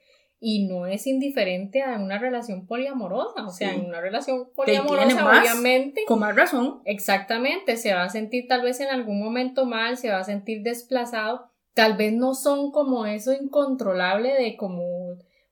C: y no es indiferente a una relación poliamorosa. O sea,
B: Sí.
C: en una relación poliamorosa,
B: más,
C: obviamente,
B: Con más razón.
C: exactamente, se va a sentir tal vez en algún momento mal, se va a sentir desplazado. Tal vez no son como eso incontrolable de como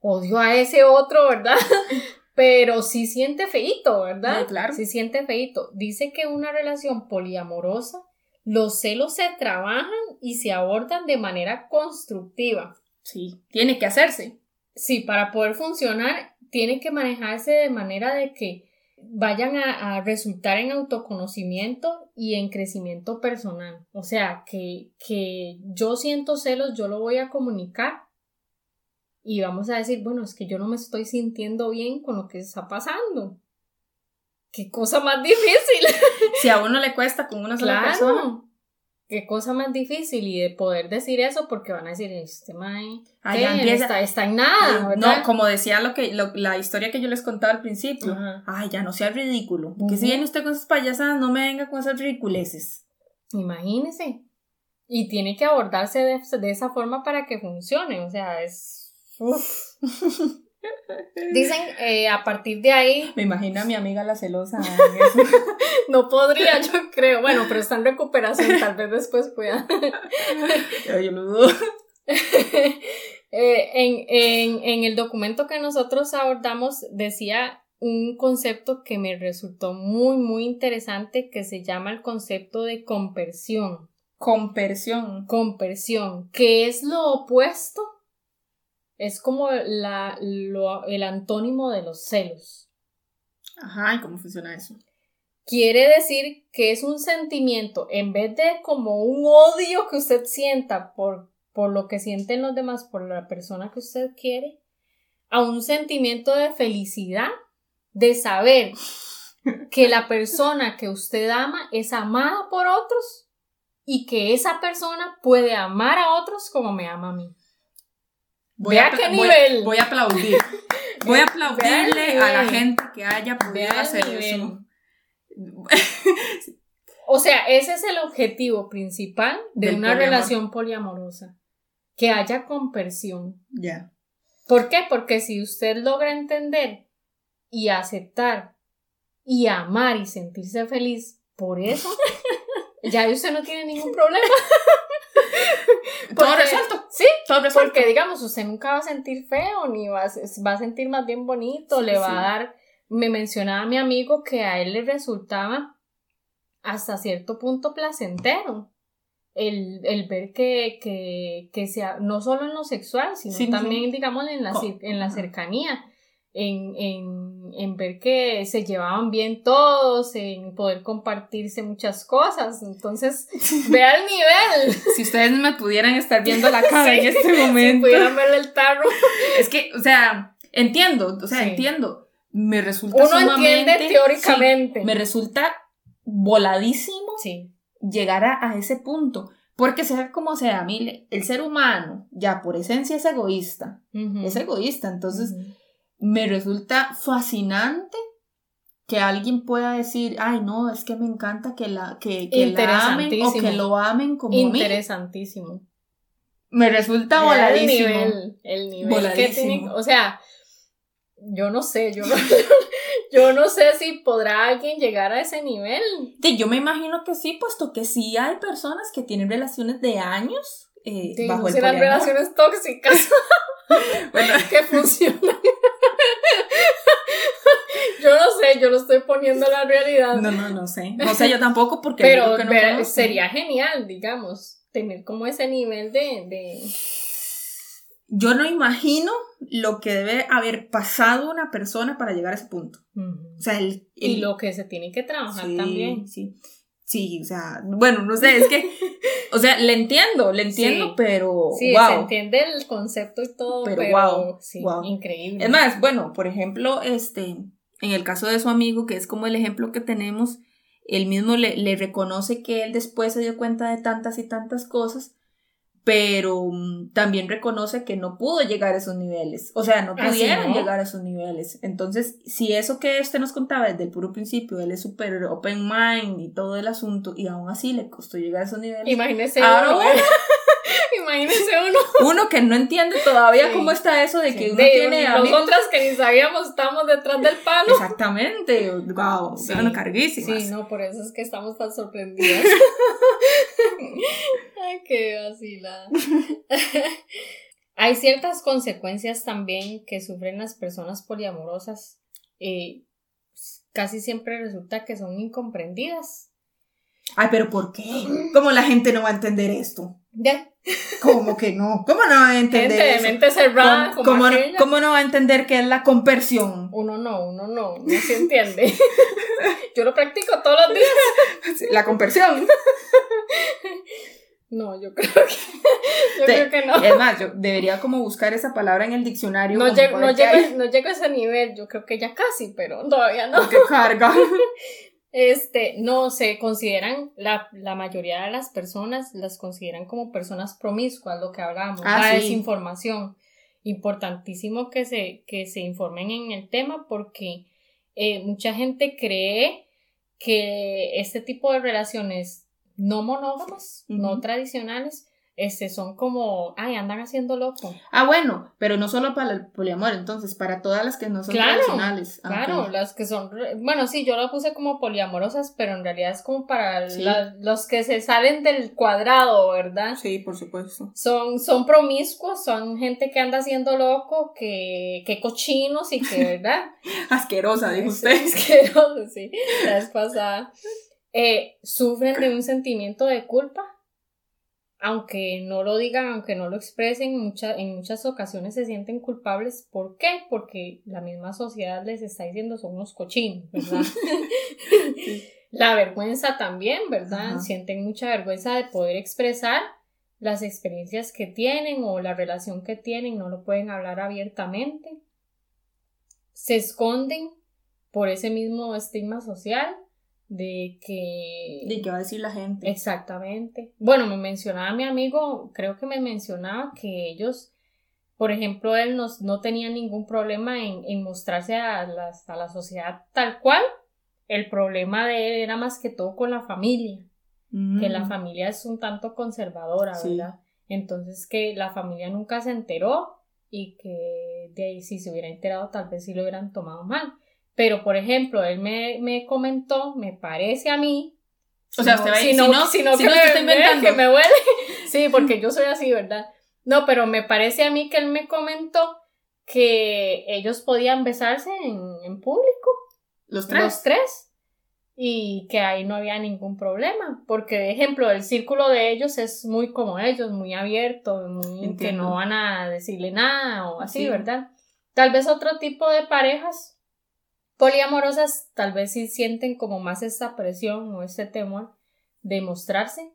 C: odio a ese otro, ¿verdad? Pero sí siente feíto, ¿verdad?
B: No, claro.
C: Sí siente feíto. Dice que una relación poliamorosa, los celos se trabajan y se abordan de manera constructiva.
B: Sí, tiene que hacerse.
C: Sí, para poder funcionar, tiene que manejarse de manera de que vayan a, a resultar en autoconocimiento y en crecimiento personal. O sea, que, que yo siento celos, yo lo voy a comunicar y vamos a decir, bueno, es que yo no me estoy sintiendo bien con lo que está pasando. Qué cosa más difícil.
B: Si a uno le cuesta con una sola persona.
C: Claro. Qué cosa más difícil y de poder decir eso porque van a decir, este mae,
B: Ah,
C: está, está en nada, ¿verdad?
B: No, como decía lo que, lo- la historia que yo les contaba al principio.
C: Ajá.
B: Ay, ya no sea ridículo. Que si viene usted con esas payasadas, no me venga con esas ridiculeces.
C: Imagínese. Y tiene que abordarse de, de esa forma para que funcione. O sea, es. Uf. Dicen, eh, a partir de ahí,
B: Me imagino a mi amiga la celosa.
C: no podría, yo creo. Bueno, pero está en recuperación, tal vez después pueda.
B: Yo, yo lo dudo.
C: Eh, en, en, en el documento que nosotros abordamos decía un concepto que me resultó muy, muy interesante que se llama el concepto de compersión.
B: Compersión.
C: Compersión, que es lo opuesto, es como la, lo- el antónimo de los celos.
B: Ajá, ¿y cómo funciona eso?
C: Quiere decir que es un sentimiento, en vez de como un odio que usted sienta por, por lo que sienten los demás, por la persona que usted quiere, a un sentimiento de felicidad, de saber que la persona que usted ama es amada por otros y que esa persona puede amar a otros como me ama a mí. Vea
B: apla-
C: qué
B: voy-
C: nivel.
B: Voy a aplaudir. Voy a aplaudirle a la gente que haya podido hacer eso.
C: O sea, ese es el objetivo principal de
B: Del
C: una
B: poliamor.
C: relación poliamorosa. Que haya compersión.
B: Ya.
C: ¿Por qué? Porque si usted logra entender y aceptar y amar y sentirse feliz por eso, ya usted no tiene ningún problema.
B: Todo resuelto.
C: Sí,
B: Todo resuelto.
C: porque digamos, usted nunca va a sentir feo, ni va a, va a sentir más bien bonito,
B: Sí,
C: le va
B: sí.
C: a dar, me mencionaba mi amigo que a él le resultaba hasta cierto punto placentero. El, el ver que, que, que sea, no solo en lo sexual, sino
B: Sí,
C: también, digamos, en la, en la cercanía, en, en, en ver que se llevaban bien todos, en poder compartirse muchas cosas. Entonces, vea el nivel.
B: Si ustedes me pudieran estar viendo la cara en este
C: Si
B: momento.
C: pudieran verle el tarro.
B: Es que, o sea, entiendo, o sea,
C: Sí.
B: entiendo. Me resulta
C: Uno
B: sumamente-
C: entiende teóricamente.
B: sí, me resulta voladísimo llegar a, a ese punto. Porque sea como sea, a mí le- el ser humano ya por esencia es egoísta. Es egoísta. Entonces. Me resulta fascinante que alguien pueda decir, ay no, es que me encanta que la, que, que la amen o que lo amen como mí.
C: Interesantísimo.
B: Me resulta
C: el
B: voladísimo.
C: nivel, el nivel que
B: Voladísimo.
C: tiene, o sea, yo no sé, yo no, yo no sé si podrá alguien llegar a ese nivel.
B: Sí, yo me imagino que sí, puesto que sí hay personas que tienen relaciones de años eh,
C: Sí,
B: bajo
C: no
B: el
C: serán
B: poliamor.
C: relaciones tóxicas
B: Bueno,
C: que funcionan. yo no sé, yo lo estoy poniendo a la realidad.
B: no, no, no sé. No sé yo tampoco porque
C: Pero
B: que no
C: ver- sería genial, digamos, tener como ese nivel de, de...
B: Yo no imagino lo que debe haber pasado una persona para llegar a ese punto. O sea, el,
C: y lo que se tiene que trabajar
B: sí,
C: también.
B: Sí, sí, o sea, bueno, no sé, es que, o sea, le entiendo, le entiendo,
C: Sí.
B: pero
C: Sí,
B: wow.
C: se entiende el concepto y todo,
B: Pero
C: sí,
B: guau.
C: increíble.
B: Es más, bueno, por ejemplo, este, en el caso de su amigo, que es como el ejemplo que tenemos, él mismo le, le reconoce que él después se dio cuenta de tantas y tantas cosas, pero mm, también reconoce que no pudo llegar a esos niveles. O sea, no
C: Ah,
B: pudieron
C: ¿no?
B: llegar a esos niveles. Entonces, si eso que usted nos contaba desde el puro principio, él es súper open mind y todo el asunto, y aún así le costó llegar a esos niveles.
C: Imagínese
B: Ahora, bueno.
C: imagínese uno.
B: Uno que no entiende todavía cómo está eso de que uno tiene
C: Nosotras que ni sabíamos estamos detrás del palo.
B: Exactamente. Wow, sí. bueno, carguísimas.
C: Sí, no, por eso es que estamos tan sorprendidas. Ay, qué vacila. Hay ciertas consecuencias también que sufren las personas poliamorosas. Eh, casi siempre resulta que son incomprendidas.
B: Ay, pero ¿por qué? ¿Cómo la gente no va a entender esto?
C: ¿Ya?
B: ¿Cómo que no? ¿Cómo no va a entender
C: gente
B: eso?
C: de mente cerrada.
B: ¿Cómo, como no, ¿Cómo no va a entender qué es la conversión?
C: Uno no, uno no, no se entiende. Yo lo practico todos los días.
B: La conversión.
C: No, yo creo que, yo creo que no.
B: Es más, yo debería como buscar esa palabra en el diccionario.
C: No, llego, no, llego, no llego a ese nivel, yo creo que ya casi, pero todavía no.
B: Qué carga.
C: Este, no, se consideran, la, la mayoría de las personas las consideran como personas promiscuas, lo que hablamos,
B: Ah,
C: la
B: sí.
C: desinformación. Importantísimo que se, que se informen en el tema porque eh, mucha gente cree que este tipo de relaciones no monógamas, no tradicionales, este, son como, ay, andan haciendo loco.
B: Ah, bueno, pero no solo para el poliamor, entonces, para todas las que no son
C: Claro,
B: tradicionales. Ah,
C: Claro,
B: ok.
C: las que son, bueno, sí, yo lo puse como poliamorosas, pero en realidad es como para
B: Sí.
C: la- los que se salen del cuadrado, ¿verdad?
B: Sí, por supuesto.
C: Son, son promiscuos, son gente que anda haciendo loco, que, que cochinos y que, ¿verdad?
B: Asquerosa, dijo usted.
C: asqueroso, sí, la vez pasada. Eh, sufren de un sentimiento de culpa, aunque no lo digan, aunque no lo expresen, mucha- en muchas ocasiones se sienten culpables. ¿Por qué? Porque la misma sociedad les está diciendo son unos cochinos, ¿verdad? La vergüenza también, ¿verdad?
B: Ajá.
C: Sienten mucha vergüenza de poder expresar las experiencias que tienen o la relación que tienen, no lo pueden hablar abiertamente. Se esconden por ese mismo estigma social de que...
B: ¿Y qué va a decir la gente?
C: Exactamente. Bueno, me mencionaba mi amigo, creo que me mencionaba que ellos, por ejemplo, él no, no tenía ningún problema en, en mostrarse a, las- a la sociedad tal cual. El problema de él era más que todo con la familia, que la
B: Mm.
C: familia es un tanto conservadora,
B: Sí.
C: ¿verdad? Entonces que la familia nunca se enteró y que de ahí si se hubiera enterado tal vez sí lo hubieran tomado mal. Pero, por ejemplo, él me, me comentó, me parece a mí,
B: O sea,
C: si
B: usted va a
C: si
B: decir,
C: no,
B: si no,
C: si no
B: si
C: que,
B: no,
C: me,
B: usted está inventando.
C: que me huele. Sí, porque yo soy así, ¿verdad? No, pero me parece a mí que él me comentó que ellos podían besarse en, en público,
B: Los tres.
C: los tres, y que ahí no había ningún problema, porque, de ejemplo, el círculo de ellos es muy como ellos, muy abierto, muy que no van a decirle nada o así,
B: Sí.
C: ¿verdad? Tal vez otro tipo de parejas poliamorosas tal vez sí sienten como más esa presión o ese temor de mostrarse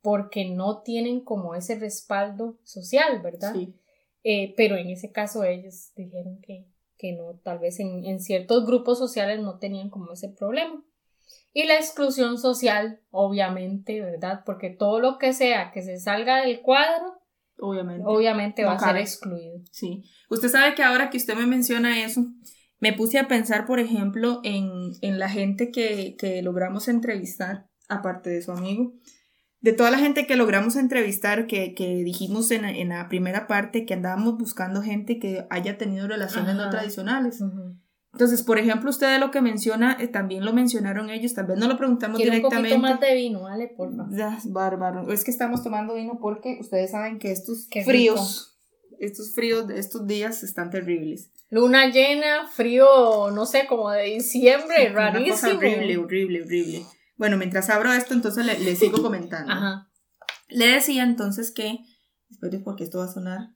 C: porque no tienen como ese respaldo social, ¿verdad?
B: Sí.
C: Eh, pero en ese caso ellos dijeron que, que no, tal vez en, en ciertos grupos sociales no tenían como ese problema. Y la exclusión social, obviamente, ¿verdad? Porque todo lo que sea que se salga del cuadro,
B: Obviamente.
C: obviamente
B: No
C: va a ser excluido.
B: Sí. Usted sabe que ahora que usted me menciona eso, me puse a pensar, por ejemplo, en, en la gente que, que logramos entrevistar, aparte de su amigo, de toda la gente que logramos entrevistar, que, que dijimos en, en la primera parte que andábamos buscando gente que haya tenido relaciones no tradicionales. Entonces, por ejemplo, usted de lo que menciona, eh, también lo mencionaron ellos, tal vez no lo preguntamos
C: Quiero un
B: directamente.
C: poquito más de vino, ¿vale? Por favor.
B: Bárbaro. Es que estamos tomando vino porque ustedes saben que estos
C: Qué
B: fríos, estos fríos de estos días están terribles.
C: Luna llena, frío, no sé, como de diciembre,
B: Una
C: rarísimo.
B: cosa horrible, horrible, horrible. Bueno, mientras abro esto, entonces le, le sigo comentando.
C: Ajá,
B: Le decía entonces que, espere porque esto va a sonar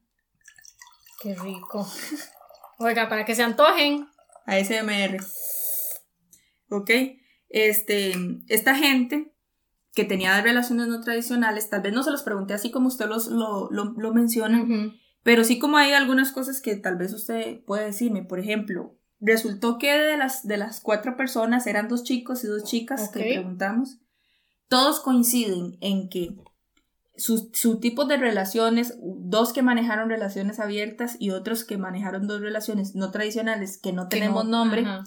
C: qué rico. Oiga, para que se antojen.
B: ASMR. ¿Ok? Este, esta gente que tenía relaciones no tradicionales, tal vez no se los pregunté así como usted los, lo, lo, lo menciona,
C: Ujú.
B: Pero sí como hay algunas cosas que tal vez usted puede decirme. Por ejemplo, resultó que de las, de las cuatro personas eran dos chicos y dos chicas que preguntamos. Todos coinciden en que su, su tipo de relaciones, dos que manejaron relaciones abiertas y otros que manejaron dos relaciones no tradicionales que no tenemos
C: no-
B: nombre,
C: ajá.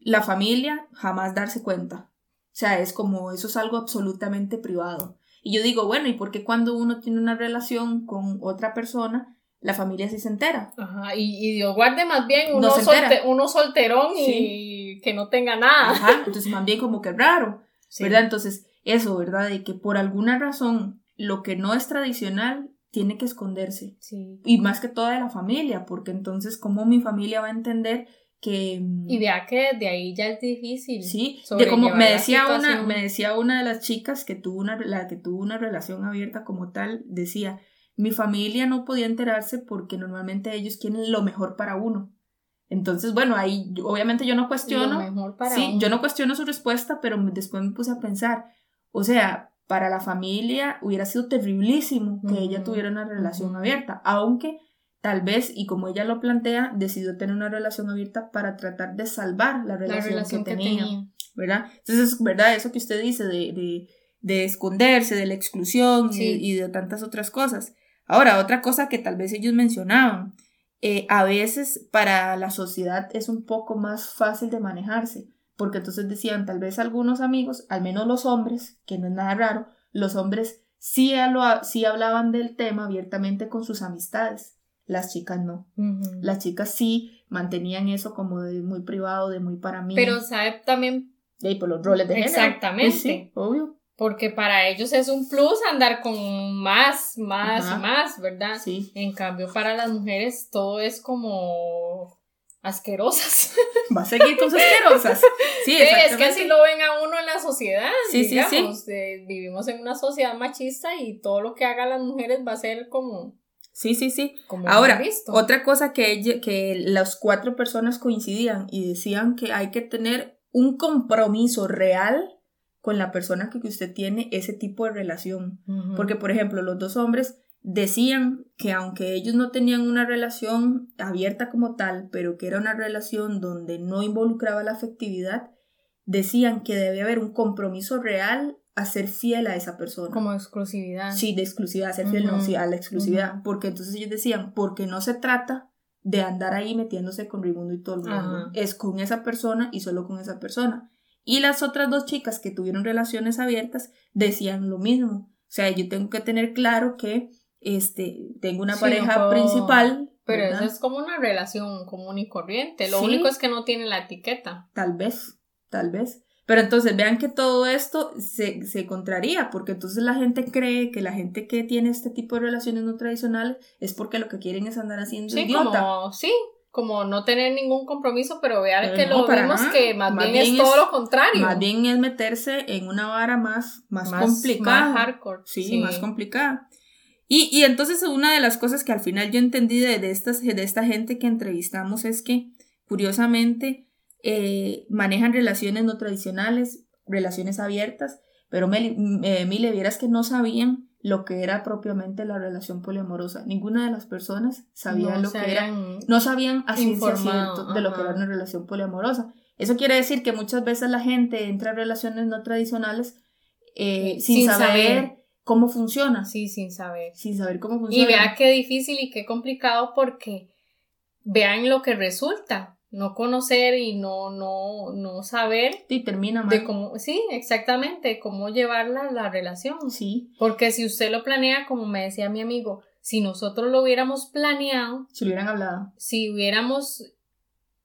B: la familia jamás darse cuenta. O sea, es como eso es algo absolutamente privado. Y yo digo, bueno, ¿y por qué cuando uno tiene una relación con otra persona, la familia sí se entera?
C: Ajá, y, y Dios guarde más bien uno, solte, uno solterón y que no tenga nada.
B: Ajá, entonces más bien como que raro, ¿verdad? Entonces, eso, ¿verdad? De que por alguna razón lo que no es tradicional tiene que esconderse.
C: Sí.
B: Y más que toda de la familia, porque entonces, ¿cómo mi familia va a entender que...
C: Mm, y vea que de ahí ya es difícil.
B: Sí, de como me decía, una, me decía una de las chicas que tuvo una, la que tuvo una relación abierta como tal, decía, mi familia no podía enterarse porque normalmente ellos quieren lo mejor para uno. Entonces, bueno, ahí obviamente yo no cuestiono.
C: Lo mejor para
B: sí, yo no cuestiono su respuesta, pero después me puse a pensar, o sea, para la familia hubiera sido terriblísimo que ella tuviera una relación abierta, aunque tal vez, y como ella lo plantea, decidió tener una relación abierta para tratar de salvar la relación, que, tenía, ¿verdad? Entonces, es verdad, eso que usted dice de, de, esconderse, de la exclusión y, de tantas otras cosas. Ahora, otra cosa que tal vez ellos mencionaban, eh, a veces para la sociedad es un poco más fácil de manejarse, porque entonces decían, tal vez algunos amigos, al menos los hombres, que no es nada raro, los hombres sí, sí hablaban del tema abiertamente con sus amistades, las chicas no. Las chicas sí mantenían eso como de muy privado, de muy para mí.
C: Pero sabe también...
B: Y por los roles de género.
C: Exactamente.
B: Sí, obvio.
C: Porque para ellos es un plus andar con más, más, más, ¿verdad?
B: Sí.
C: En cambio, para las mujeres todo es como asquerosas.
B: Va a seguir con sus asquerosas. Sí,
C: es que así lo ven a uno en la sociedad. Sí, sí, sí. vivimos en una sociedad machista y todo lo que hagan las mujeres va a ser como.
B: Sí, sí, sí. Ahora, otra cosa que, que las cuatro personas coincidían y decían que hay que tener un compromiso real con la persona que usted tiene ese tipo de relación. Porque, por ejemplo, los dos hombres decían que aunque ellos no tenían una relación abierta como tal, pero que era una relación donde no involucraba la afectividad, decían que debe haber un compromiso real a ser fiel a esa persona.
C: Como exclusividad.
B: Sí, de exclusividad, ser fiel, no, sí, a la exclusividad. Porque entonces ellos decían, porque no se trata de andar ahí metiéndose con Rimundo y todo el mundo. Es con esa persona y solo con esa persona. Y las otras dos chicas que tuvieron relaciones abiertas decían lo mismo. O sea, yo tengo que tener claro que este, tengo una pareja principal.
C: Pero eso es como una relación común y corriente. Lo único es que no tiene la etiqueta.
B: Tal vez, tal vez. Pero entonces vean que todo esto se, se, contraría, porque entonces la gente cree que la gente que tiene este tipo de relaciones no tradicionales es porque lo que quieren es andar haciendo
C: sí, Como, sí, como no tener ningún compromiso, pero vean que lo vemos que más, bien, es todo lo contrario.
B: Más bien es meterse en una vara más, más, complicada.
C: Más hardcore.
B: Sí, más complicada. Y, y, entonces una de las cosas que al final yo entendí de, de, estas, de esta gente que entrevistamos es que, curiosamente, eh, manejan relaciones no tradicionales, relaciones abiertas, pero me, eh, le vieras que no sabían lo que era propiamente la relación poliamorosa. Ninguna de las personas sabía lo que era, no sabían a ciencia cierto de lo que era una relación poliamorosa. Eso quiere decir que muchas veces la gente entra a relaciones no tradicionales eh, sin, saber, cómo funciona.
C: Sí, sin saber.
B: Sin saber cómo funciona.
C: Y vea qué difícil y qué complicado porque vean lo que resulta no conocer y no, no, no saber.
B: Y termina mal.
C: De cómo, sí, exactamente, cómo llevarla la relación.
B: Sí.
C: Porque si usted lo planea, como me decía mi amigo, si nosotros lo hubiéramos planeado.
B: Si lo hubieran hablado.
C: Si hubiéramos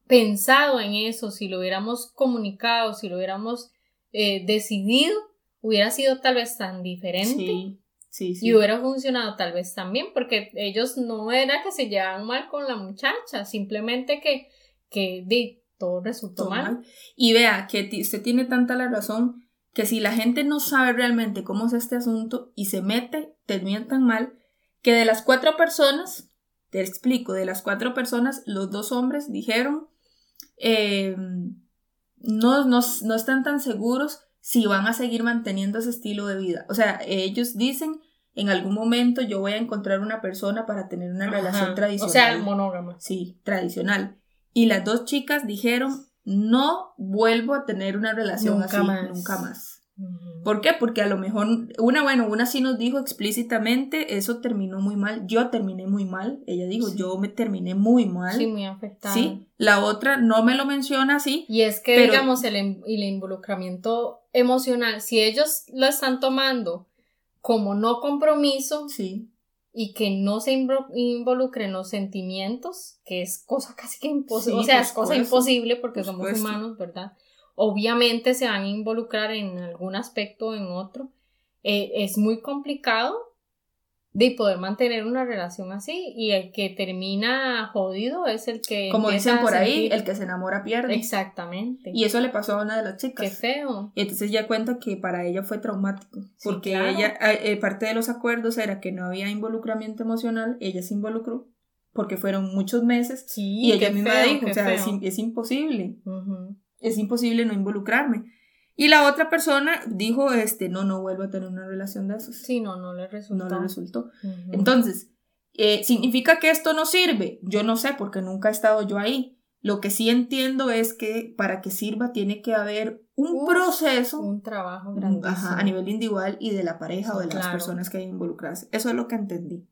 C: pensado en eso, si lo hubiéramos comunicado, si lo hubiéramos eh, decidido, hubiera sido tal vez tan diferente.
B: Sí. Sí, sí.
C: Y hubiera funcionado tal vez también, porque ellos no era que se llevaban mal con la muchacha, simplemente que que de todo resultó mal.
B: Y vea que usted tiene tanta la razón que si la gente no sabe realmente cómo es este asunto y se mete, termina tan mal que de las cuatro personas, te explico, de las cuatro personas, los dos hombres dijeron eh, no, no, no están tan seguros si van a seguir manteniendo ese estilo de vida. O sea, ellos dicen en algún momento yo voy a encontrar una persona para tener una relación tradicional. O
C: sea, monógama.
B: Sí, tradicional. Y las dos chicas dijeron, no vuelvo a tener una relación nunca así, más. nunca más. ¿Por qué? Porque a lo mejor, una, bueno, una sí nos dijo explícitamente, eso terminó muy mal, yo terminé muy mal, ella dijo, yo me terminé muy mal.
C: Sí, muy afectada.
B: Sí, la otra no me lo menciona así.
C: Y es que, digamos, el, el involucramiento emocional, si ellos lo están tomando como no compromiso
B: Sí.
C: Y que no se invo- involucre en los sentimientos, que es cosa casi que imposible,
B: Sí,
C: o sea, es cosa
B: supuesto,
C: imposible porque
B: por
C: somos
B: supuesto.
C: humanos, ¿verdad? Obviamente se van a involucrar en algún aspecto o en otro. Eh, es muy complicado de poder mantener una relación así y el que termina jodido es el que
B: Como dicen por ahí,
C: sentir-
B: el que se enamora pierde.
C: exactamente
B: Y eso le pasó a una de las chicas.
C: qué feo
B: Y entonces ya cuenta que para ella fue traumático,
C: Sí,
B: porque
C: claro.
B: ella, eh, parte de los acuerdos era que no había involucramiento emocional, ella se involucró, porque fueron muchos meses,
C: sí
B: y ella misma
C: feo,
B: dijo, o sea, es, imposible, es imposible no involucrarme. Y la otra persona dijo, este, no, no vuelvo a tener una relación de esos.
C: sí no no le resultó
B: No le resultó. Entonces, eh, ¿significa que esto no sirve? Yo no sé, porque nunca he estado yo ahí. Lo que sí entiendo es que para que sirva tiene que haber un
C: Uf,
B: proceso
C: un trabajo grandísimo
B: Ajá, a nivel individual y de la pareja
C: Sí,
B: o de las personas que hay involucradas. Eso es lo que entendí.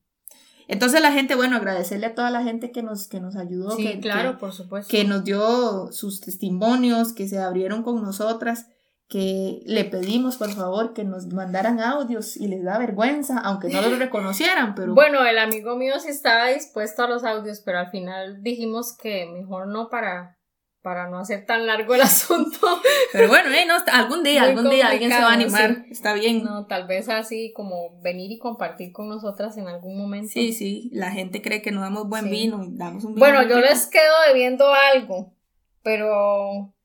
B: Entonces la gente, bueno, agradecerle a toda la gente que nos, que nos ayudó,
C: sí
B: que,
C: claro
B: que,
C: por supuesto
B: que nos dio sus testimonios, que se abrieron con nosotras, que le pedimos por favor que nos mandaran audios y les da vergüenza, aunque no lo reconocieran, pero
C: Bueno, el amigo mío sí estaba dispuesto a los audios, pero al final dijimos que mejor no para, para no hacer tan largo el asunto.
B: pero bueno, eh, no, algún día,
C: Muy
B: algún día alguien se va a animar, está bien.
C: No, tal vez así como venir y compartir con nosotras en algún momento.
B: Sí, sí, la gente cree que no damos buen
C: Sí.
B: vino y damos un vino.
C: Bueno, yo les quedo debiendo algo, pero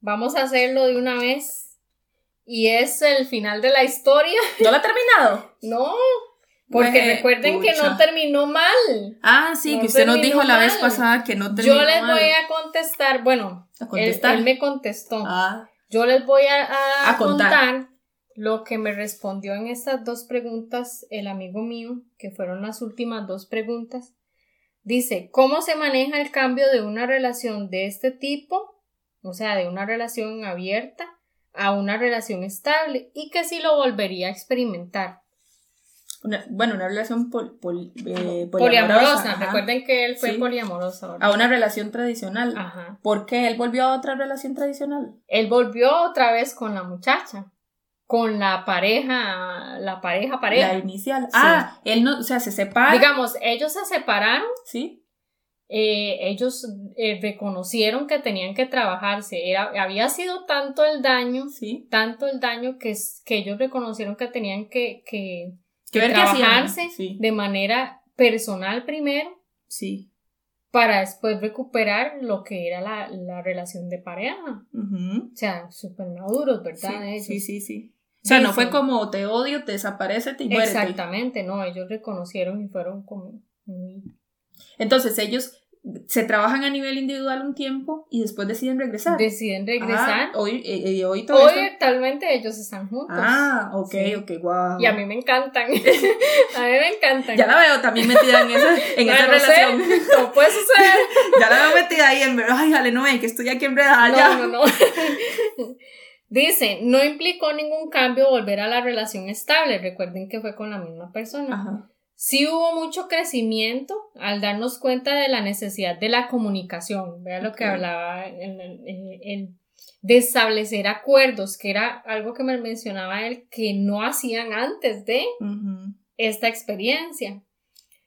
C: vamos a hacerlo de una vez. Y es el final de la historia.
B: ¿No lo ha terminado?
C: No, porque recuerden que no terminó mal.
B: Ah, sí,
C: No
B: que usted nos dijo la vez
C: mal.
B: pasada que no terminó
C: Yo les
B: mal.
C: voy a contestar, bueno,
B: ¿A
C: él,
B: contestar.
C: él me contestó.
B: Ah,
C: Yo les voy a, a
B: A contar.
C: contar. lo que me respondió en estas dos preguntas el amigo mío, que fueron las últimas dos preguntas. Dice, ¿cómo se maneja el cambio de una relación de este tipo, o sea, de una relación abierta, a una relación estable y que si lo volvería a experimentar?
B: una- bueno, una relación pol- pol- eh, poliamorosa.
C: Poliamorosa, recuerden que él fue
B: Sí.
C: poliamoroso. ¿verdad?
B: A una relación tradicional.
C: Ajá.
B: ¿Por qué él volvió a otra relación tradicional?
C: Él volvió otra vez con la muchacha, con la pareja, la pareja pareja.
B: La inicial. Ah, él no, o sea, se separa.
C: Digamos, ellos se separaron,
B: Sí.
C: Eh, ellos eh, reconocieron que tenían que trabajarse. Era, había sido tanto el daño,
B: Sí.
C: tanto el daño que, que ellos reconocieron que tenían que, que, trabajarse
B: Sí.
C: de manera personal primero
B: Sí.
C: para después recuperar lo que era la, la relación de pareja. O sea, súper maduros, ¿verdad?
B: Sí,
C: Ellos.
B: sí, sí, sí. O sea, no fue como te odio, te desaparece, y muérete.
C: Exactamente, no, ellos reconocieron y fueron como muy...
B: Entonces ellos se trabajan a nivel individual un tiempo y después deciden regresar.
C: Deciden regresar.
B: Ah, hoy, eh, eh, hoy
C: Hoy
B: esto-
C: actualmente ellos están juntos.
B: Ah, ok,
C: Sí.
B: ok, wow.
C: Y a mí me encantan. a mí me encantan.
B: Ya la veo también metida en esa, en esa
C: Bueno, no sé,
B: relación.
C: No puede suceder.
B: Ya la veo metida ahí en ay, jale, no, es que estoy aquí enredada ya.
C: No, no, no. Dice, no implicó ningún cambio volver a la relación estable. Recuerden que fue con la misma persona.
B: Ajá.
C: Sí hubo mucho crecimiento al darnos cuenta de la necesidad de la comunicación. Vean lo que hablaba, el- de establecer acuerdos, que era algo que me mencionaba él, que no hacían antes de esta experiencia.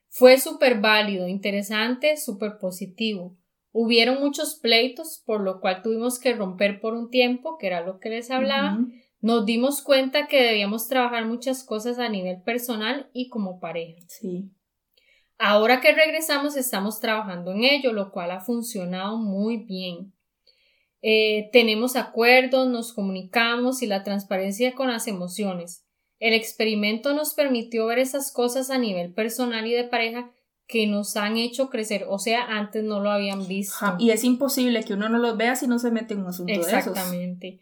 C: Fue súper válido, interesante, súper positivo. Hubieron muchos pleitos, por lo cual tuvimos que romper por un tiempo, que era lo que les hablaba. Nos dimos cuenta que debíamos trabajar muchas cosas a nivel personal y como pareja.
B: Sí.
C: Ahora que regresamos estamos trabajando en ello, lo cual ha funcionado muy bien. Eh, tenemos acuerdos, nos comunicamos y la transparencia con las emociones. El experimento nos permitió ver esas cosas a nivel personal y de pareja que nos han hecho crecer, o sea, antes no lo habían visto.
B: Ajá, Y es imposible que uno no los vea si no se mete en un asunto de esos.
C: Exactamente.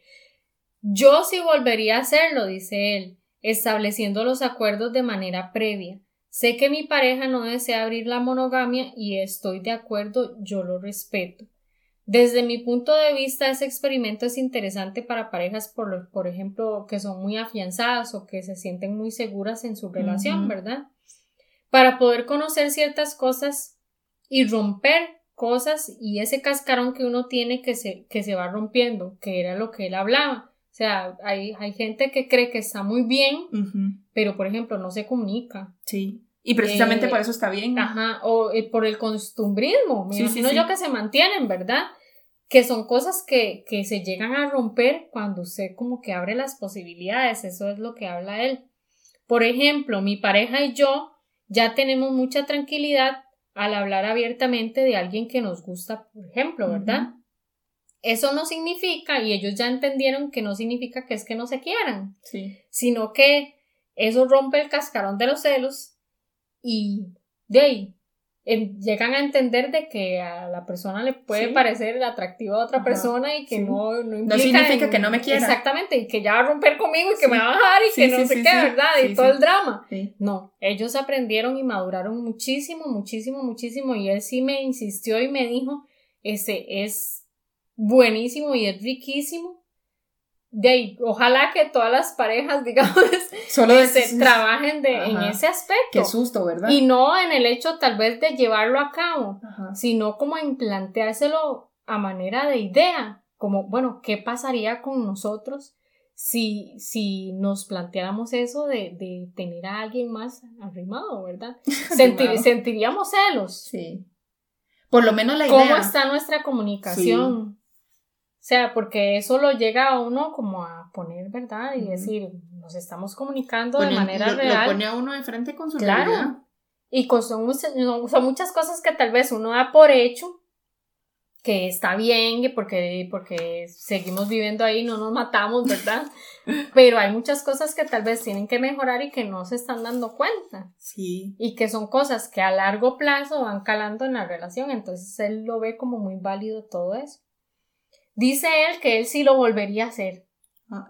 C: Yo sí volvería a hacerlo, dice él, estableciendo los acuerdos de manera previa. Sé que mi pareja no desea abrir la monogamia y estoy de acuerdo, yo lo respeto. Desde mi punto de vista, ese experimento es interesante para parejas, por, lo- por ejemplo, que son muy afianzadas o que se sienten muy seguras en su relación. ¿verdad? Para poder conocer ciertas cosas y romper cosas y ese cascarón que uno tiene que se, que se va rompiendo, que era lo que él hablaba. O sea, hay, hay gente que cree que está muy bien, pero por ejemplo no se comunica.
B: Sí. Y precisamente
C: Eh,
B: por eso está bien.
C: Ajá, o eh, por el costumbrismo, me
B: Sí,
C: imagino
B: sí.
C: yo que se mantienen, ¿verdad? Que son cosas que, que se llegan a romper cuando usted como que abre las posibilidades, eso es lo que habla él. Por ejemplo, mi pareja y yo ya tenemos mucha tranquilidad al hablar abiertamente de alguien que nos gusta, por ejemplo, ¿verdad? Eso no significa, y ellos ya entendieron que no significa que es que no se quieran,
B: Sí.
C: sino que eso rompe el cascarón de los celos y de ahí en- llegan a entender de que a la persona le puede
B: Sí.
C: parecer atractiva a otra
B: Ajá,
C: persona y que
B: sí.
C: no, no,
B: significa
C: en-
B: que no me quiera.
C: Exactamente, y que ya va a romper conmigo y que me va a bajar y que no sé qué. ¿verdad? Y todo el drama. No, ellos aprendieron y maduraron muchísimo, muchísimo, muchísimo. Y él sí me insistió y me dijo, ese es buenísimo y es riquísimo. De ahí, ojalá que todas las parejas, digamos,
B: Solo
C: trabajen de, en ese aspecto.
B: Qué susto, ¿verdad?
C: Y no en el hecho tal vez de llevarlo a cabo,
B: Ajá.
C: sino como en planteárselo a manera de idea, como, bueno, ¿qué pasaría con nosotros si, si nos planteáramos eso de, de tener a alguien más arrimado, ¿verdad? Sentir-
B: Arrimado.
C: sentiríamos celos.
B: Sí. Por lo menos la idea.
C: ¿Cómo está nuestra comunicación? O sea, porque eso lo llega a uno como a poner, ¿verdad? Y decir, nos estamos comunicando de manera
B: lo, lo
C: real.
B: pone a uno de frente con su
C: Claro.
B: realidad.
C: Y con- son, muchas- no, son muchas cosas que tal vez uno da por hecho, que está bien, que porque, porque seguimos viviendo ahí, no nos matamos, ¿verdad? Pero hay muchas cosas que tal vez tienen que mejorar y que no se están dando cuenta.
B: Sí.
C: Y que son cosas que a largo plazo van calando en la relación. Entonces él lo ve como muy válido todo eso. Dice él que él sí lo volvería a hacer.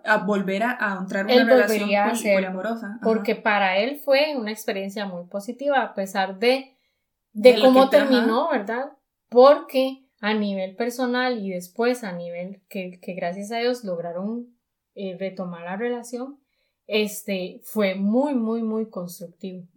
B: A, volver a, a entrar en
C: Él
B: una relación
C: a
B: poli-
C: hacerlo,
B: poliamorosa. Ajá.
C: porque para él fue una experiencia muy positiva a pesar de, de, cómo
B: ajá.
C: terminó, ¿verdad? Porque a nivel personal y después a nivel que, que gracias a Dios lograron eh, retomar la relación, este fue muy, muy, muy constructivo.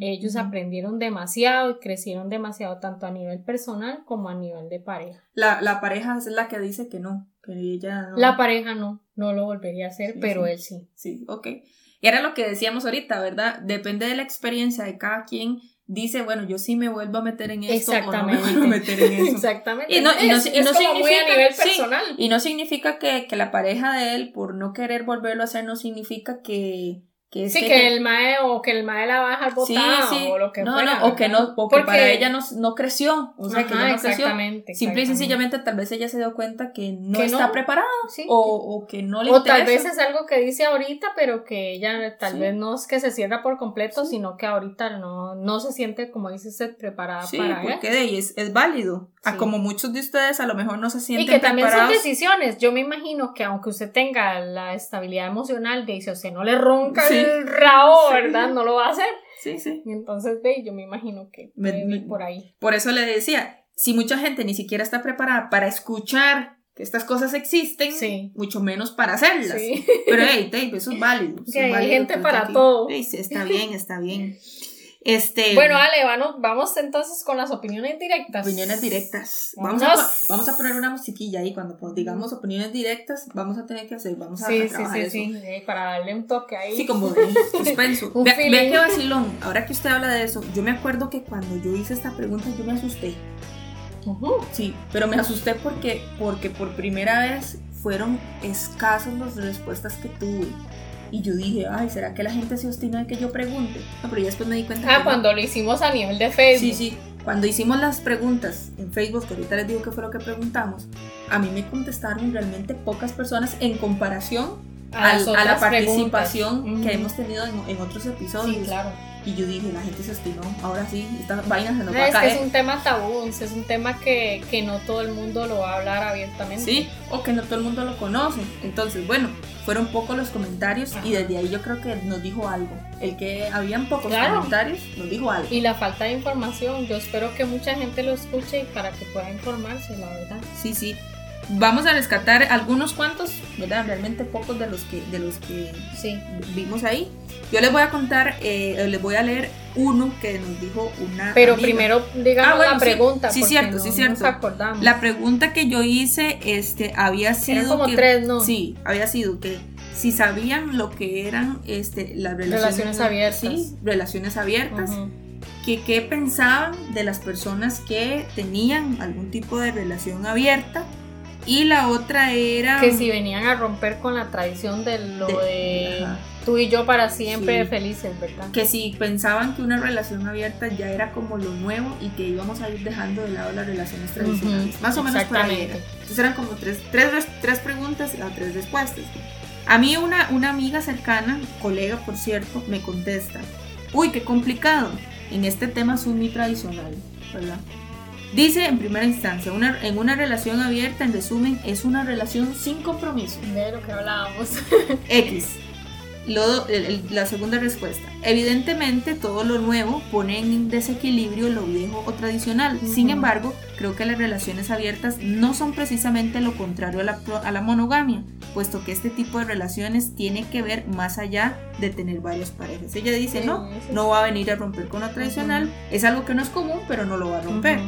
C: Ellos aprendieron demasiado y crecieron demasiado tanto a nivel personal como a nivel de pareja.
B: La, la pareja es la que dice que no, que ella no.
C: La pareja no, no lo volvería a hacer,
B: Sí,
C: pero
B: sí.
C: él sí.
B: Sí, ok. Y era lo que decíamos ahorita, ¿verdad? Depende de la experiencia de cada quien. Dice, bueno, yo sí me vuelvo a meter en esto o no me
C: Exactamente.
B: vuelvo a meter en eso.
C: Exactamente.
B: Y no- y no-
C: Es-
B: y
C: es
B: no
C: como muy a
B: significa- sí. Y no significa que, que la pareja de él, por no querer volverlo a hacer, no significa que, que es
C: Sí,
B: que,
C: que, el mae o que el mae la va a dejar
B: Sí,
C: o lo que
B: no,
C: fuera.
B: no, o que no, o que
C: Porque-
B: para ella no, no creció, o sea, que ella no creció.
C: exactamente,
B: Simple y sencillamente tal vez ella se dio cuenta que no
C: Que
B: está
C: no.
B: preparada
C: Sí,
B: o, o que no le
C: o tal vez es algo que dice ahorita, pero que ella tal vez no es que se cierra por completo, sino que ahorita no, no se siente, como dice usted, preparada para
B: porque de ahí es, es válido. A como muchos de ustedes a lo mejor no se
C: Y
B: sienten
C: que también son decisiones. Yo me imagino que aunque usted tenga la estabilidad emocional de si usted no le ronca
B: Sí.
C: el rabo,
B: Sí.
C: ¿verdad? No lo va a hacer.
B: Sí, sí.
C: Y entonces, de yo me imagino que
B: Me- me-
C: por ahí.
B: Por eso le decía, si mucha gente ni siquiera está preparada para escuchar que estas cosas existen,
C: Sí.
B: mucho menos para hacerlas.
C: Sí.
B: Pero hey, eso es válido. eso
C: Que
B: es
C: hay
B: válido
C: gente para todo.
B: Sí, está bien, está bien. Este,
C: Bueno, Ale, vamos, vamos entonces con las opiniones directas.
B: opiniones directas. Vamos a, vamos a poner una musiquilla ahí cuando pues, digamos opiniones directas, vamos a tener que hacer, vamos a,
C: Sí,
B: a
C: sí,
B: trabajar
C: sí,
B: eso.
C: sí, para darle un toque ahí.
B: Sí, como de suspenso. Vea, vea qué vacilón. Ahora que usted habla de eso, yo me acuerdo que cuando yo hice esta pregunta yo me asusté.
C: Ujú.
B: Sí, pero me asusté porque, porque por primera vez fueron escasas las respuestas que tuve. Y yo dije, ay, ¿será que la gente se obstina de que yo pregunte? No, pero ya después me di cuenta que
C: Ah,
B: no.
C: cuando lo hicimos a nivel de Facebook.
B: Sí, sí. Cuando hicimos las preguntas en Facebook, que ahorita les digo qué fue lo que preguntamos, a mí me contestaron realmente pocas personas en comparación
C: A
B: al- a, la participación que hemos tenido en, en otros episodios.
C: Sí, claro.
B: Y yo dije, la gente se obstinó. Ahora sí, esta vaina se nos
C: No,
B: va a
C: es que
B: caer.
C: es un tema tabú, es un tema que, que no todo el mundo lo va a hablar abiertamente.
B: Sí, o que no todo el mundo lo conoce. Entonces, bueno, fueron pocos los comentarios y desde ahí yo creo que nos dijo algo. El que habían pocos
C: Claro.
B: comentarios nos dijo algo.
C: Y la falta de información, yo espero que mucha gente lo escuche y para que pueda informarse, la verdad.
B: Sí, sí. Vamos a rescatar algunos cuantos, ¿verdad? Realmente pocos de los que, de los que
C: Sí.
B: vimos ahí. Yo les voy a contar, eh, les voy a leer uno que nos dijo una.
C: Pero
B: amiga.
C: primero digamos
B: Ah, bueno,
C: la pregunta.
B: Sí, cierto,
C: no
B: sí, cierto.
C: Nos acordamos.
B: La pregunta que yo hice este, había sido.
C: Eran como
B: que-
C: tres, ¿no?
B: Sí, había sido que si sabían lo que eran este, las relaciones,
C: abiertas.
B: Sí, relaciones abiertas. que qué pensaban de las personas que tenían algún tipo de relación abierta y la otra era...
C: Que si venían a romper con la tradición de lo de, tú y yo para siempre felices, ¿verdad?
B: Que si pensaban que una relación abierta ya era como lo nuevo y que íbamos a ir dejando de lado las relaciones tradicionales. Más o menos por ahí era. Entonces eran como tres, tres, tres preguntas y tres respuestas. A mí una, una amiga cercana, colega por cierto, me contesta, uy, qué complicado, en este tema soy muy tradicional, ¿verdad? Dice en primera instancia, una, en una relación abierta, en resumen, es una relación sin compromiso.
C: De lo que hablábamos.
B: X. la segunda respuesta. Evidentemente, todo lo nuevo pone en desequilibrio lo viejo o tradicional. Sin embargo, creo que las relaciones abiertas no son precisamente lo contrario a la, a la, monogamia, puesto que este tipo de relaciones tiene que ver más allá de tener varias parejas. Ella dice, no, no va a venir a romper con lo tradicional, es algo que no es común, pero no lo va a romper.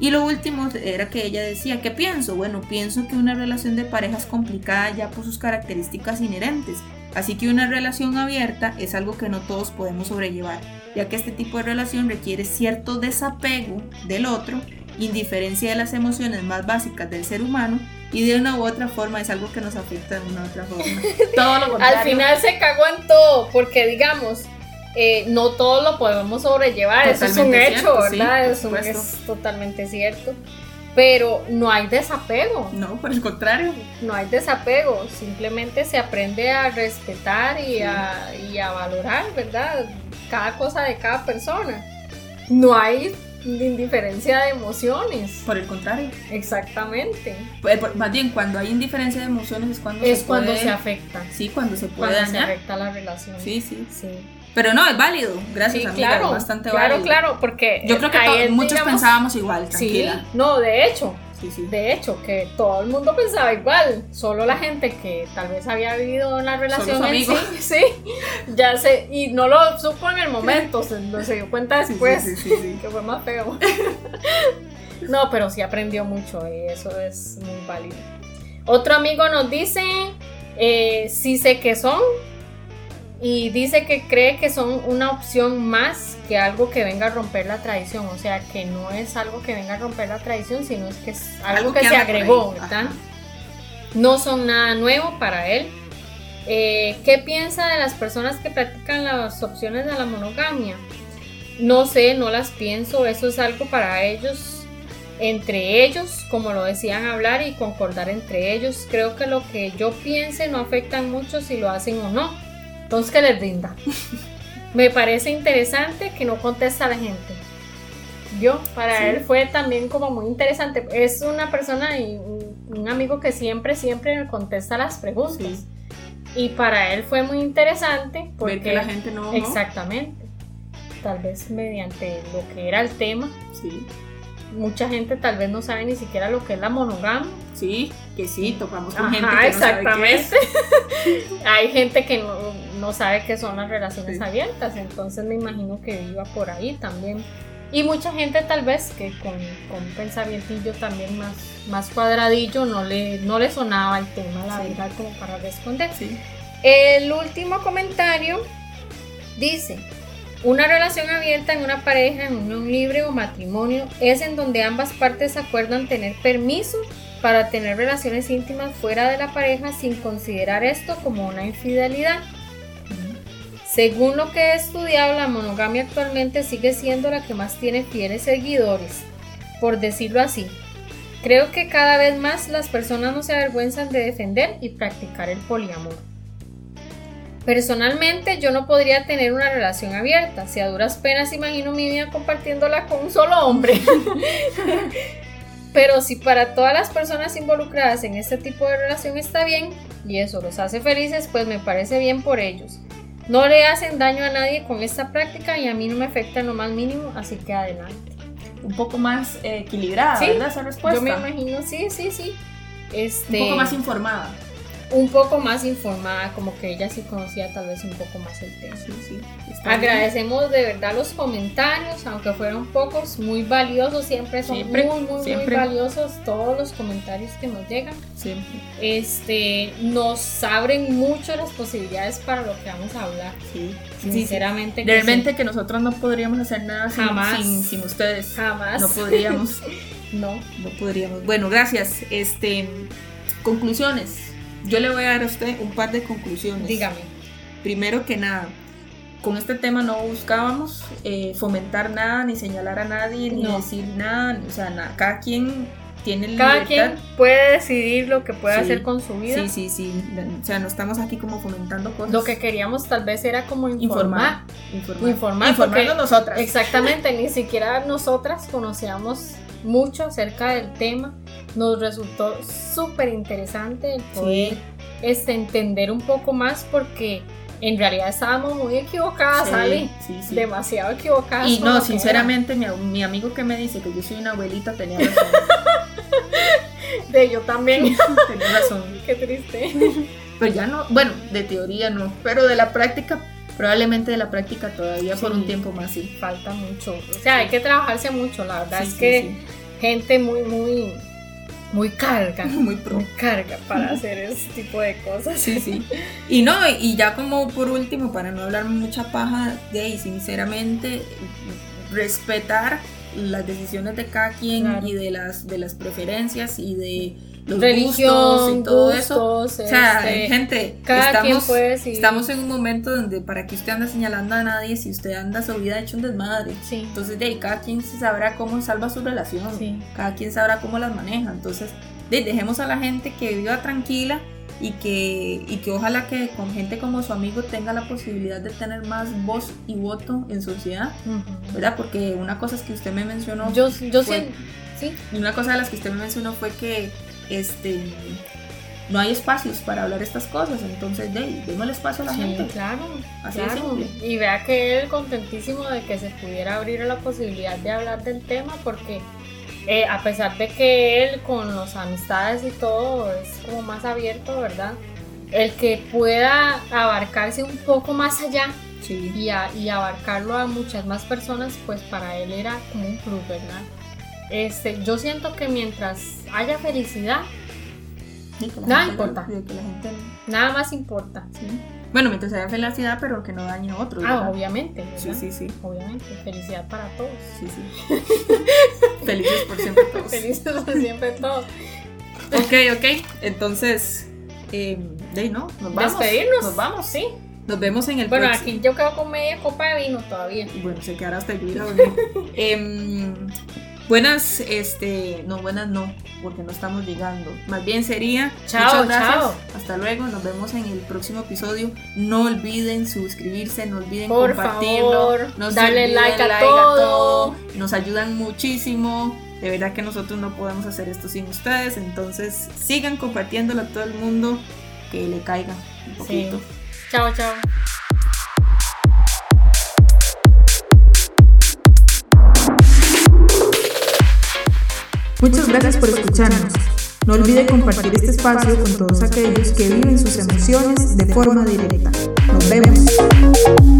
B: Y lo último era que ella decía, ¿qué pienso? Bueno, pienso que una relación de pareja es complicada ya por sus características inherentes, así que una relación abierta es algo que no todos podemos sobrellevar, ya que este tipo de relación requiere cierto desapego del otro, indiferencia de las emociones más básicas del ser humano y de una u otra forma es algo que nos afecta de una u otra forma.
C: Todo lo contrario. Al final se cagó en todo, porque digamos, eh, no todo lo podemos sobrellevar, eso es un hecho, ¿verdad? eso es totalmente cierto. Pero no hay desapego.
B: No, por el contrario.
C: No hay desapego, simplemente se aprende a respetar y, a, y a valorar, ¿verdad? Cada cosa de cada persona. No hay indiferencia de emociones.
B: Por el contrario.
C: Exactamente.
B: Pues, más bien, cuando hay indiferencia de emociones es cuando
C: es se cuando se afecta.
B: Sí, cuando se puede cuando
C: se afecta la relación.
B: Sí, sí. Sí. Pero no, es válido. Gracias, sí, amiga,
C: claro,
B: bastante
C: claro, válido. Claro, claro, porque.
B: Yo creo que muchos pensábamos igual, tranquila.
C: Sí, no, de hecho. Sí, sí. De hecho, que todo el mundo pensaba igual. Solo la gente que tal vez había vivido una relación en sí, sí, ya sé. Y no lo supo en el momento, se, se dio cuenta después. que fue más feo. no, pero sí aprendió mucho y eso es muy válido. Otro amigo nos dice: eh, Si sé que son, y dice que cree que son una opción más que algo que venga a romper la tradición, o sea, que no es algo que venga a romper la tradición, sino es que es algo, que, se agregó, ¿verdad? No son nada nuevo para él. Eh, ¿Qué piensa de las personas que practican las opciones de la monogamia? No sé, no las pienso, eso es algo para ellos, entre ellos, como lo decían hablar y concordar entre ellos. Creo que lo que yo piense no afecta mucho si lo hacen o no entonces, que les rinda. Me parece interesante que no contesta la gente. Yo, para él fue también como muy interesante. Es una persona y un, amigo que siempre, siempre contesta las preguntas. Y para él fue muy interesante porque
B: la gente no.
C: Exactamente. Tal vez mediante lo que era el tema.
B: Sí
C: mucha gente tal vez no sabe ni siquiera lo que es la monogamia.
B: Sí, que sí, tocamos con gente que
C: exactamente. no sabe Hay gente que no, sabe qué son las relaciones abiertas, entonces me imagino que iba por ahí también. Y mucha gente tal vez que con, con un pensamientillo también más, más cuadradillo no le, no le sonaba el tema, la verdad, como para responder.
B: Sí.
C: El último comentario dice, una relación abierta en una pareja, en unión libre o matrimonio es en donde ambas partes acuerdan tener permiso para tener relaciones íntimas fuera de la pareja sin considerar esto como una infidelidad. Según lo que he estudiado, la monogamia actualmente sigue siendo la que más tiene fieles seguidores, por decirlo así. Creo que cada vez más las personas no se avergüenzan de defender y practicar el poliamor. Personalmente yo no podría tener una relación abierta, si a duras penas imagino mi vida compartiéndola con un solo hombre. Pero si para todas las personas involucradas en este tipo de relación está bien y eso los hace felices, pues me parece bien por ellos. No le hacen daño a nadie con esta práctica y a mí no me afecta en lo más mínimo, así que adelante.
B: Un poco más eh, equilibrada, ¿verdad? Esa respuesta.
C: Yo me imagino, sí, sí, sí.
B: Este... Un poco más informada.
C: Un poco más informada, como que ella sí conocía tal vez un poco más el tema.
B: Sí, sí,
C: Agradecemos de verdad los comentarios, aunque fueron pocos, muy valiosos, siempre son muy, muy, muy valiosos todos los comentarios que nos llegan.
B: Siempre.
C: Este, nos abren mucho las posibilidades para lo que vamos a hablar.
B: Sí,
C: sinceramente.
B: Realmente que nosotros no podríamos hacer nada
C: Jamás.
B: Sin, sin, ustedes.
C: Jamás.
B: No podríamos.
C: no.
B: No podríamos. Bueno, gracias. Este, conclusiones. Yo le voy a dar a usted un par de conclusiones.
C: Dígame.
B: Primero que nada, con este tema no buscábamos eh, fomentar nada, ni señalar a nadie, ni decir nada, o sea, nada. cada quien tiene
C: Cada quien puede decidir lo que puede hacer con su vida.
B: Sí, sí, sí. O sea, no estamos aquí como fomentando cosas.
C: Lo que queríamos tal vez era como informar.
B: Informar.
C: Informar.
B: Informarnos nosotras.
C: Exactamente, ni siquiera nosotras conocíamos mucho acerca del tema. Nos resultó súper interesante el poder este, entender un poco más porque en realidad estábamos muy equivocadas, ¿sale? Demasiado equivocadas.
B: Y no, sinceramente, mi, amigo que me dice que yo soy una abuelita tenía razón.
C: de yo también.
B: tenía razón.
C: Qué triste.
B: Pero ya no, bueno, de teoría no, pero de la práctica, probablemente de la práctica todavía por un tiempo más sí.
C: Falta mucho. O sea, hay que trabajarse mucho, la verdad es que gente muy, muy muy carga,
B: muy pro.
C: carga para hacer ese tipo de cosas.
B: Sí, sí. Y no, y ya como por último, para no hablar mucha paja de ahí, sinceramente, respetar las decisiones de cada quien y de las, de las preferencias y de los
C: Religión,
B: y todo eso.
C: O
B: sea, este, gente,
C: cada
B: estamos,
C: puede
B: estamos en un momento donde para que usted anda señalando a nadie si usted anda su vida hecho un desmadre.
C: Sí.
B: Entonces, de ahí cada quien sabrá cómo salva su relación.
C: Sí.
B: Cada quien sabrá cómo las maneja. Entonces, de, dejemos a la gente que viva tranquila y que, y que ojalá que con gente como su amigo tenga la posibilidad de tener más voz y voto en sociedad, ¿verdad? Porque una cosa es que usted me mencionó.
C: Yo, yo sí.
B: Una cosa de las que usted me mencionó fue que este, no hay espacios para hablar estas cosas, entonces de, el espacio a la gente.
C: Claro,
B: Así
C: claro. Y vea que él contentísimo de que se pudiera abrir la posibilidad de hablar del tema, porque eh, a pesar de que él con las amistades y todo es como más abierto, ¿verdad? El que pueda abarcarse un poco más allá
B: sí.
C: y, y abarcarlo a muchas más personas, pues para él era como un plus, ¿verdad? Este, yo siento que mientras haya felicidad, nada importa. Nada más importa.
B: Bueno, mientras haya felicidad, pero que no dañe a otros.
C: Ah, obviamente.
B: Sí, sí, sí.
C: Obviamente. Felicidad para todos.
B: Sí, sí. Felices por siempre todos.
C: Felices por siempre todos.
B: ok, ok. Entonces, eh, de no, nos vamos.
C: Despedirnos.
B: Nos vamos.
C: Sí.
B: Nos vemos en el
C: Bueno, aquí yo quedo con media copa de vino todavía.
B: Bueno, se quedará hasta el día. eh, Buenas, este, no, buenas no, porque no estamos llegando. Más bien sería.
C: Chao, chao.
B: Hasta luego, nos vemos en el próximo episodio. No olviden suscribirse, no olviden
C: Por
B: compartirlo.
C: Favor, darle like, a, todo.
B: Nos ayudan muchísimo. De verdad que nosotros no podemos hacer esto sin ustedes. Entonces sigan compartiéndolo a todo el mundo que le caiga un poquito.
C: Chao, chao.
A: Muchas gracias por escucharnos. No olvide compartir este espacio con todos aquellos que viven sus emociones de forma directa. Nos vemos.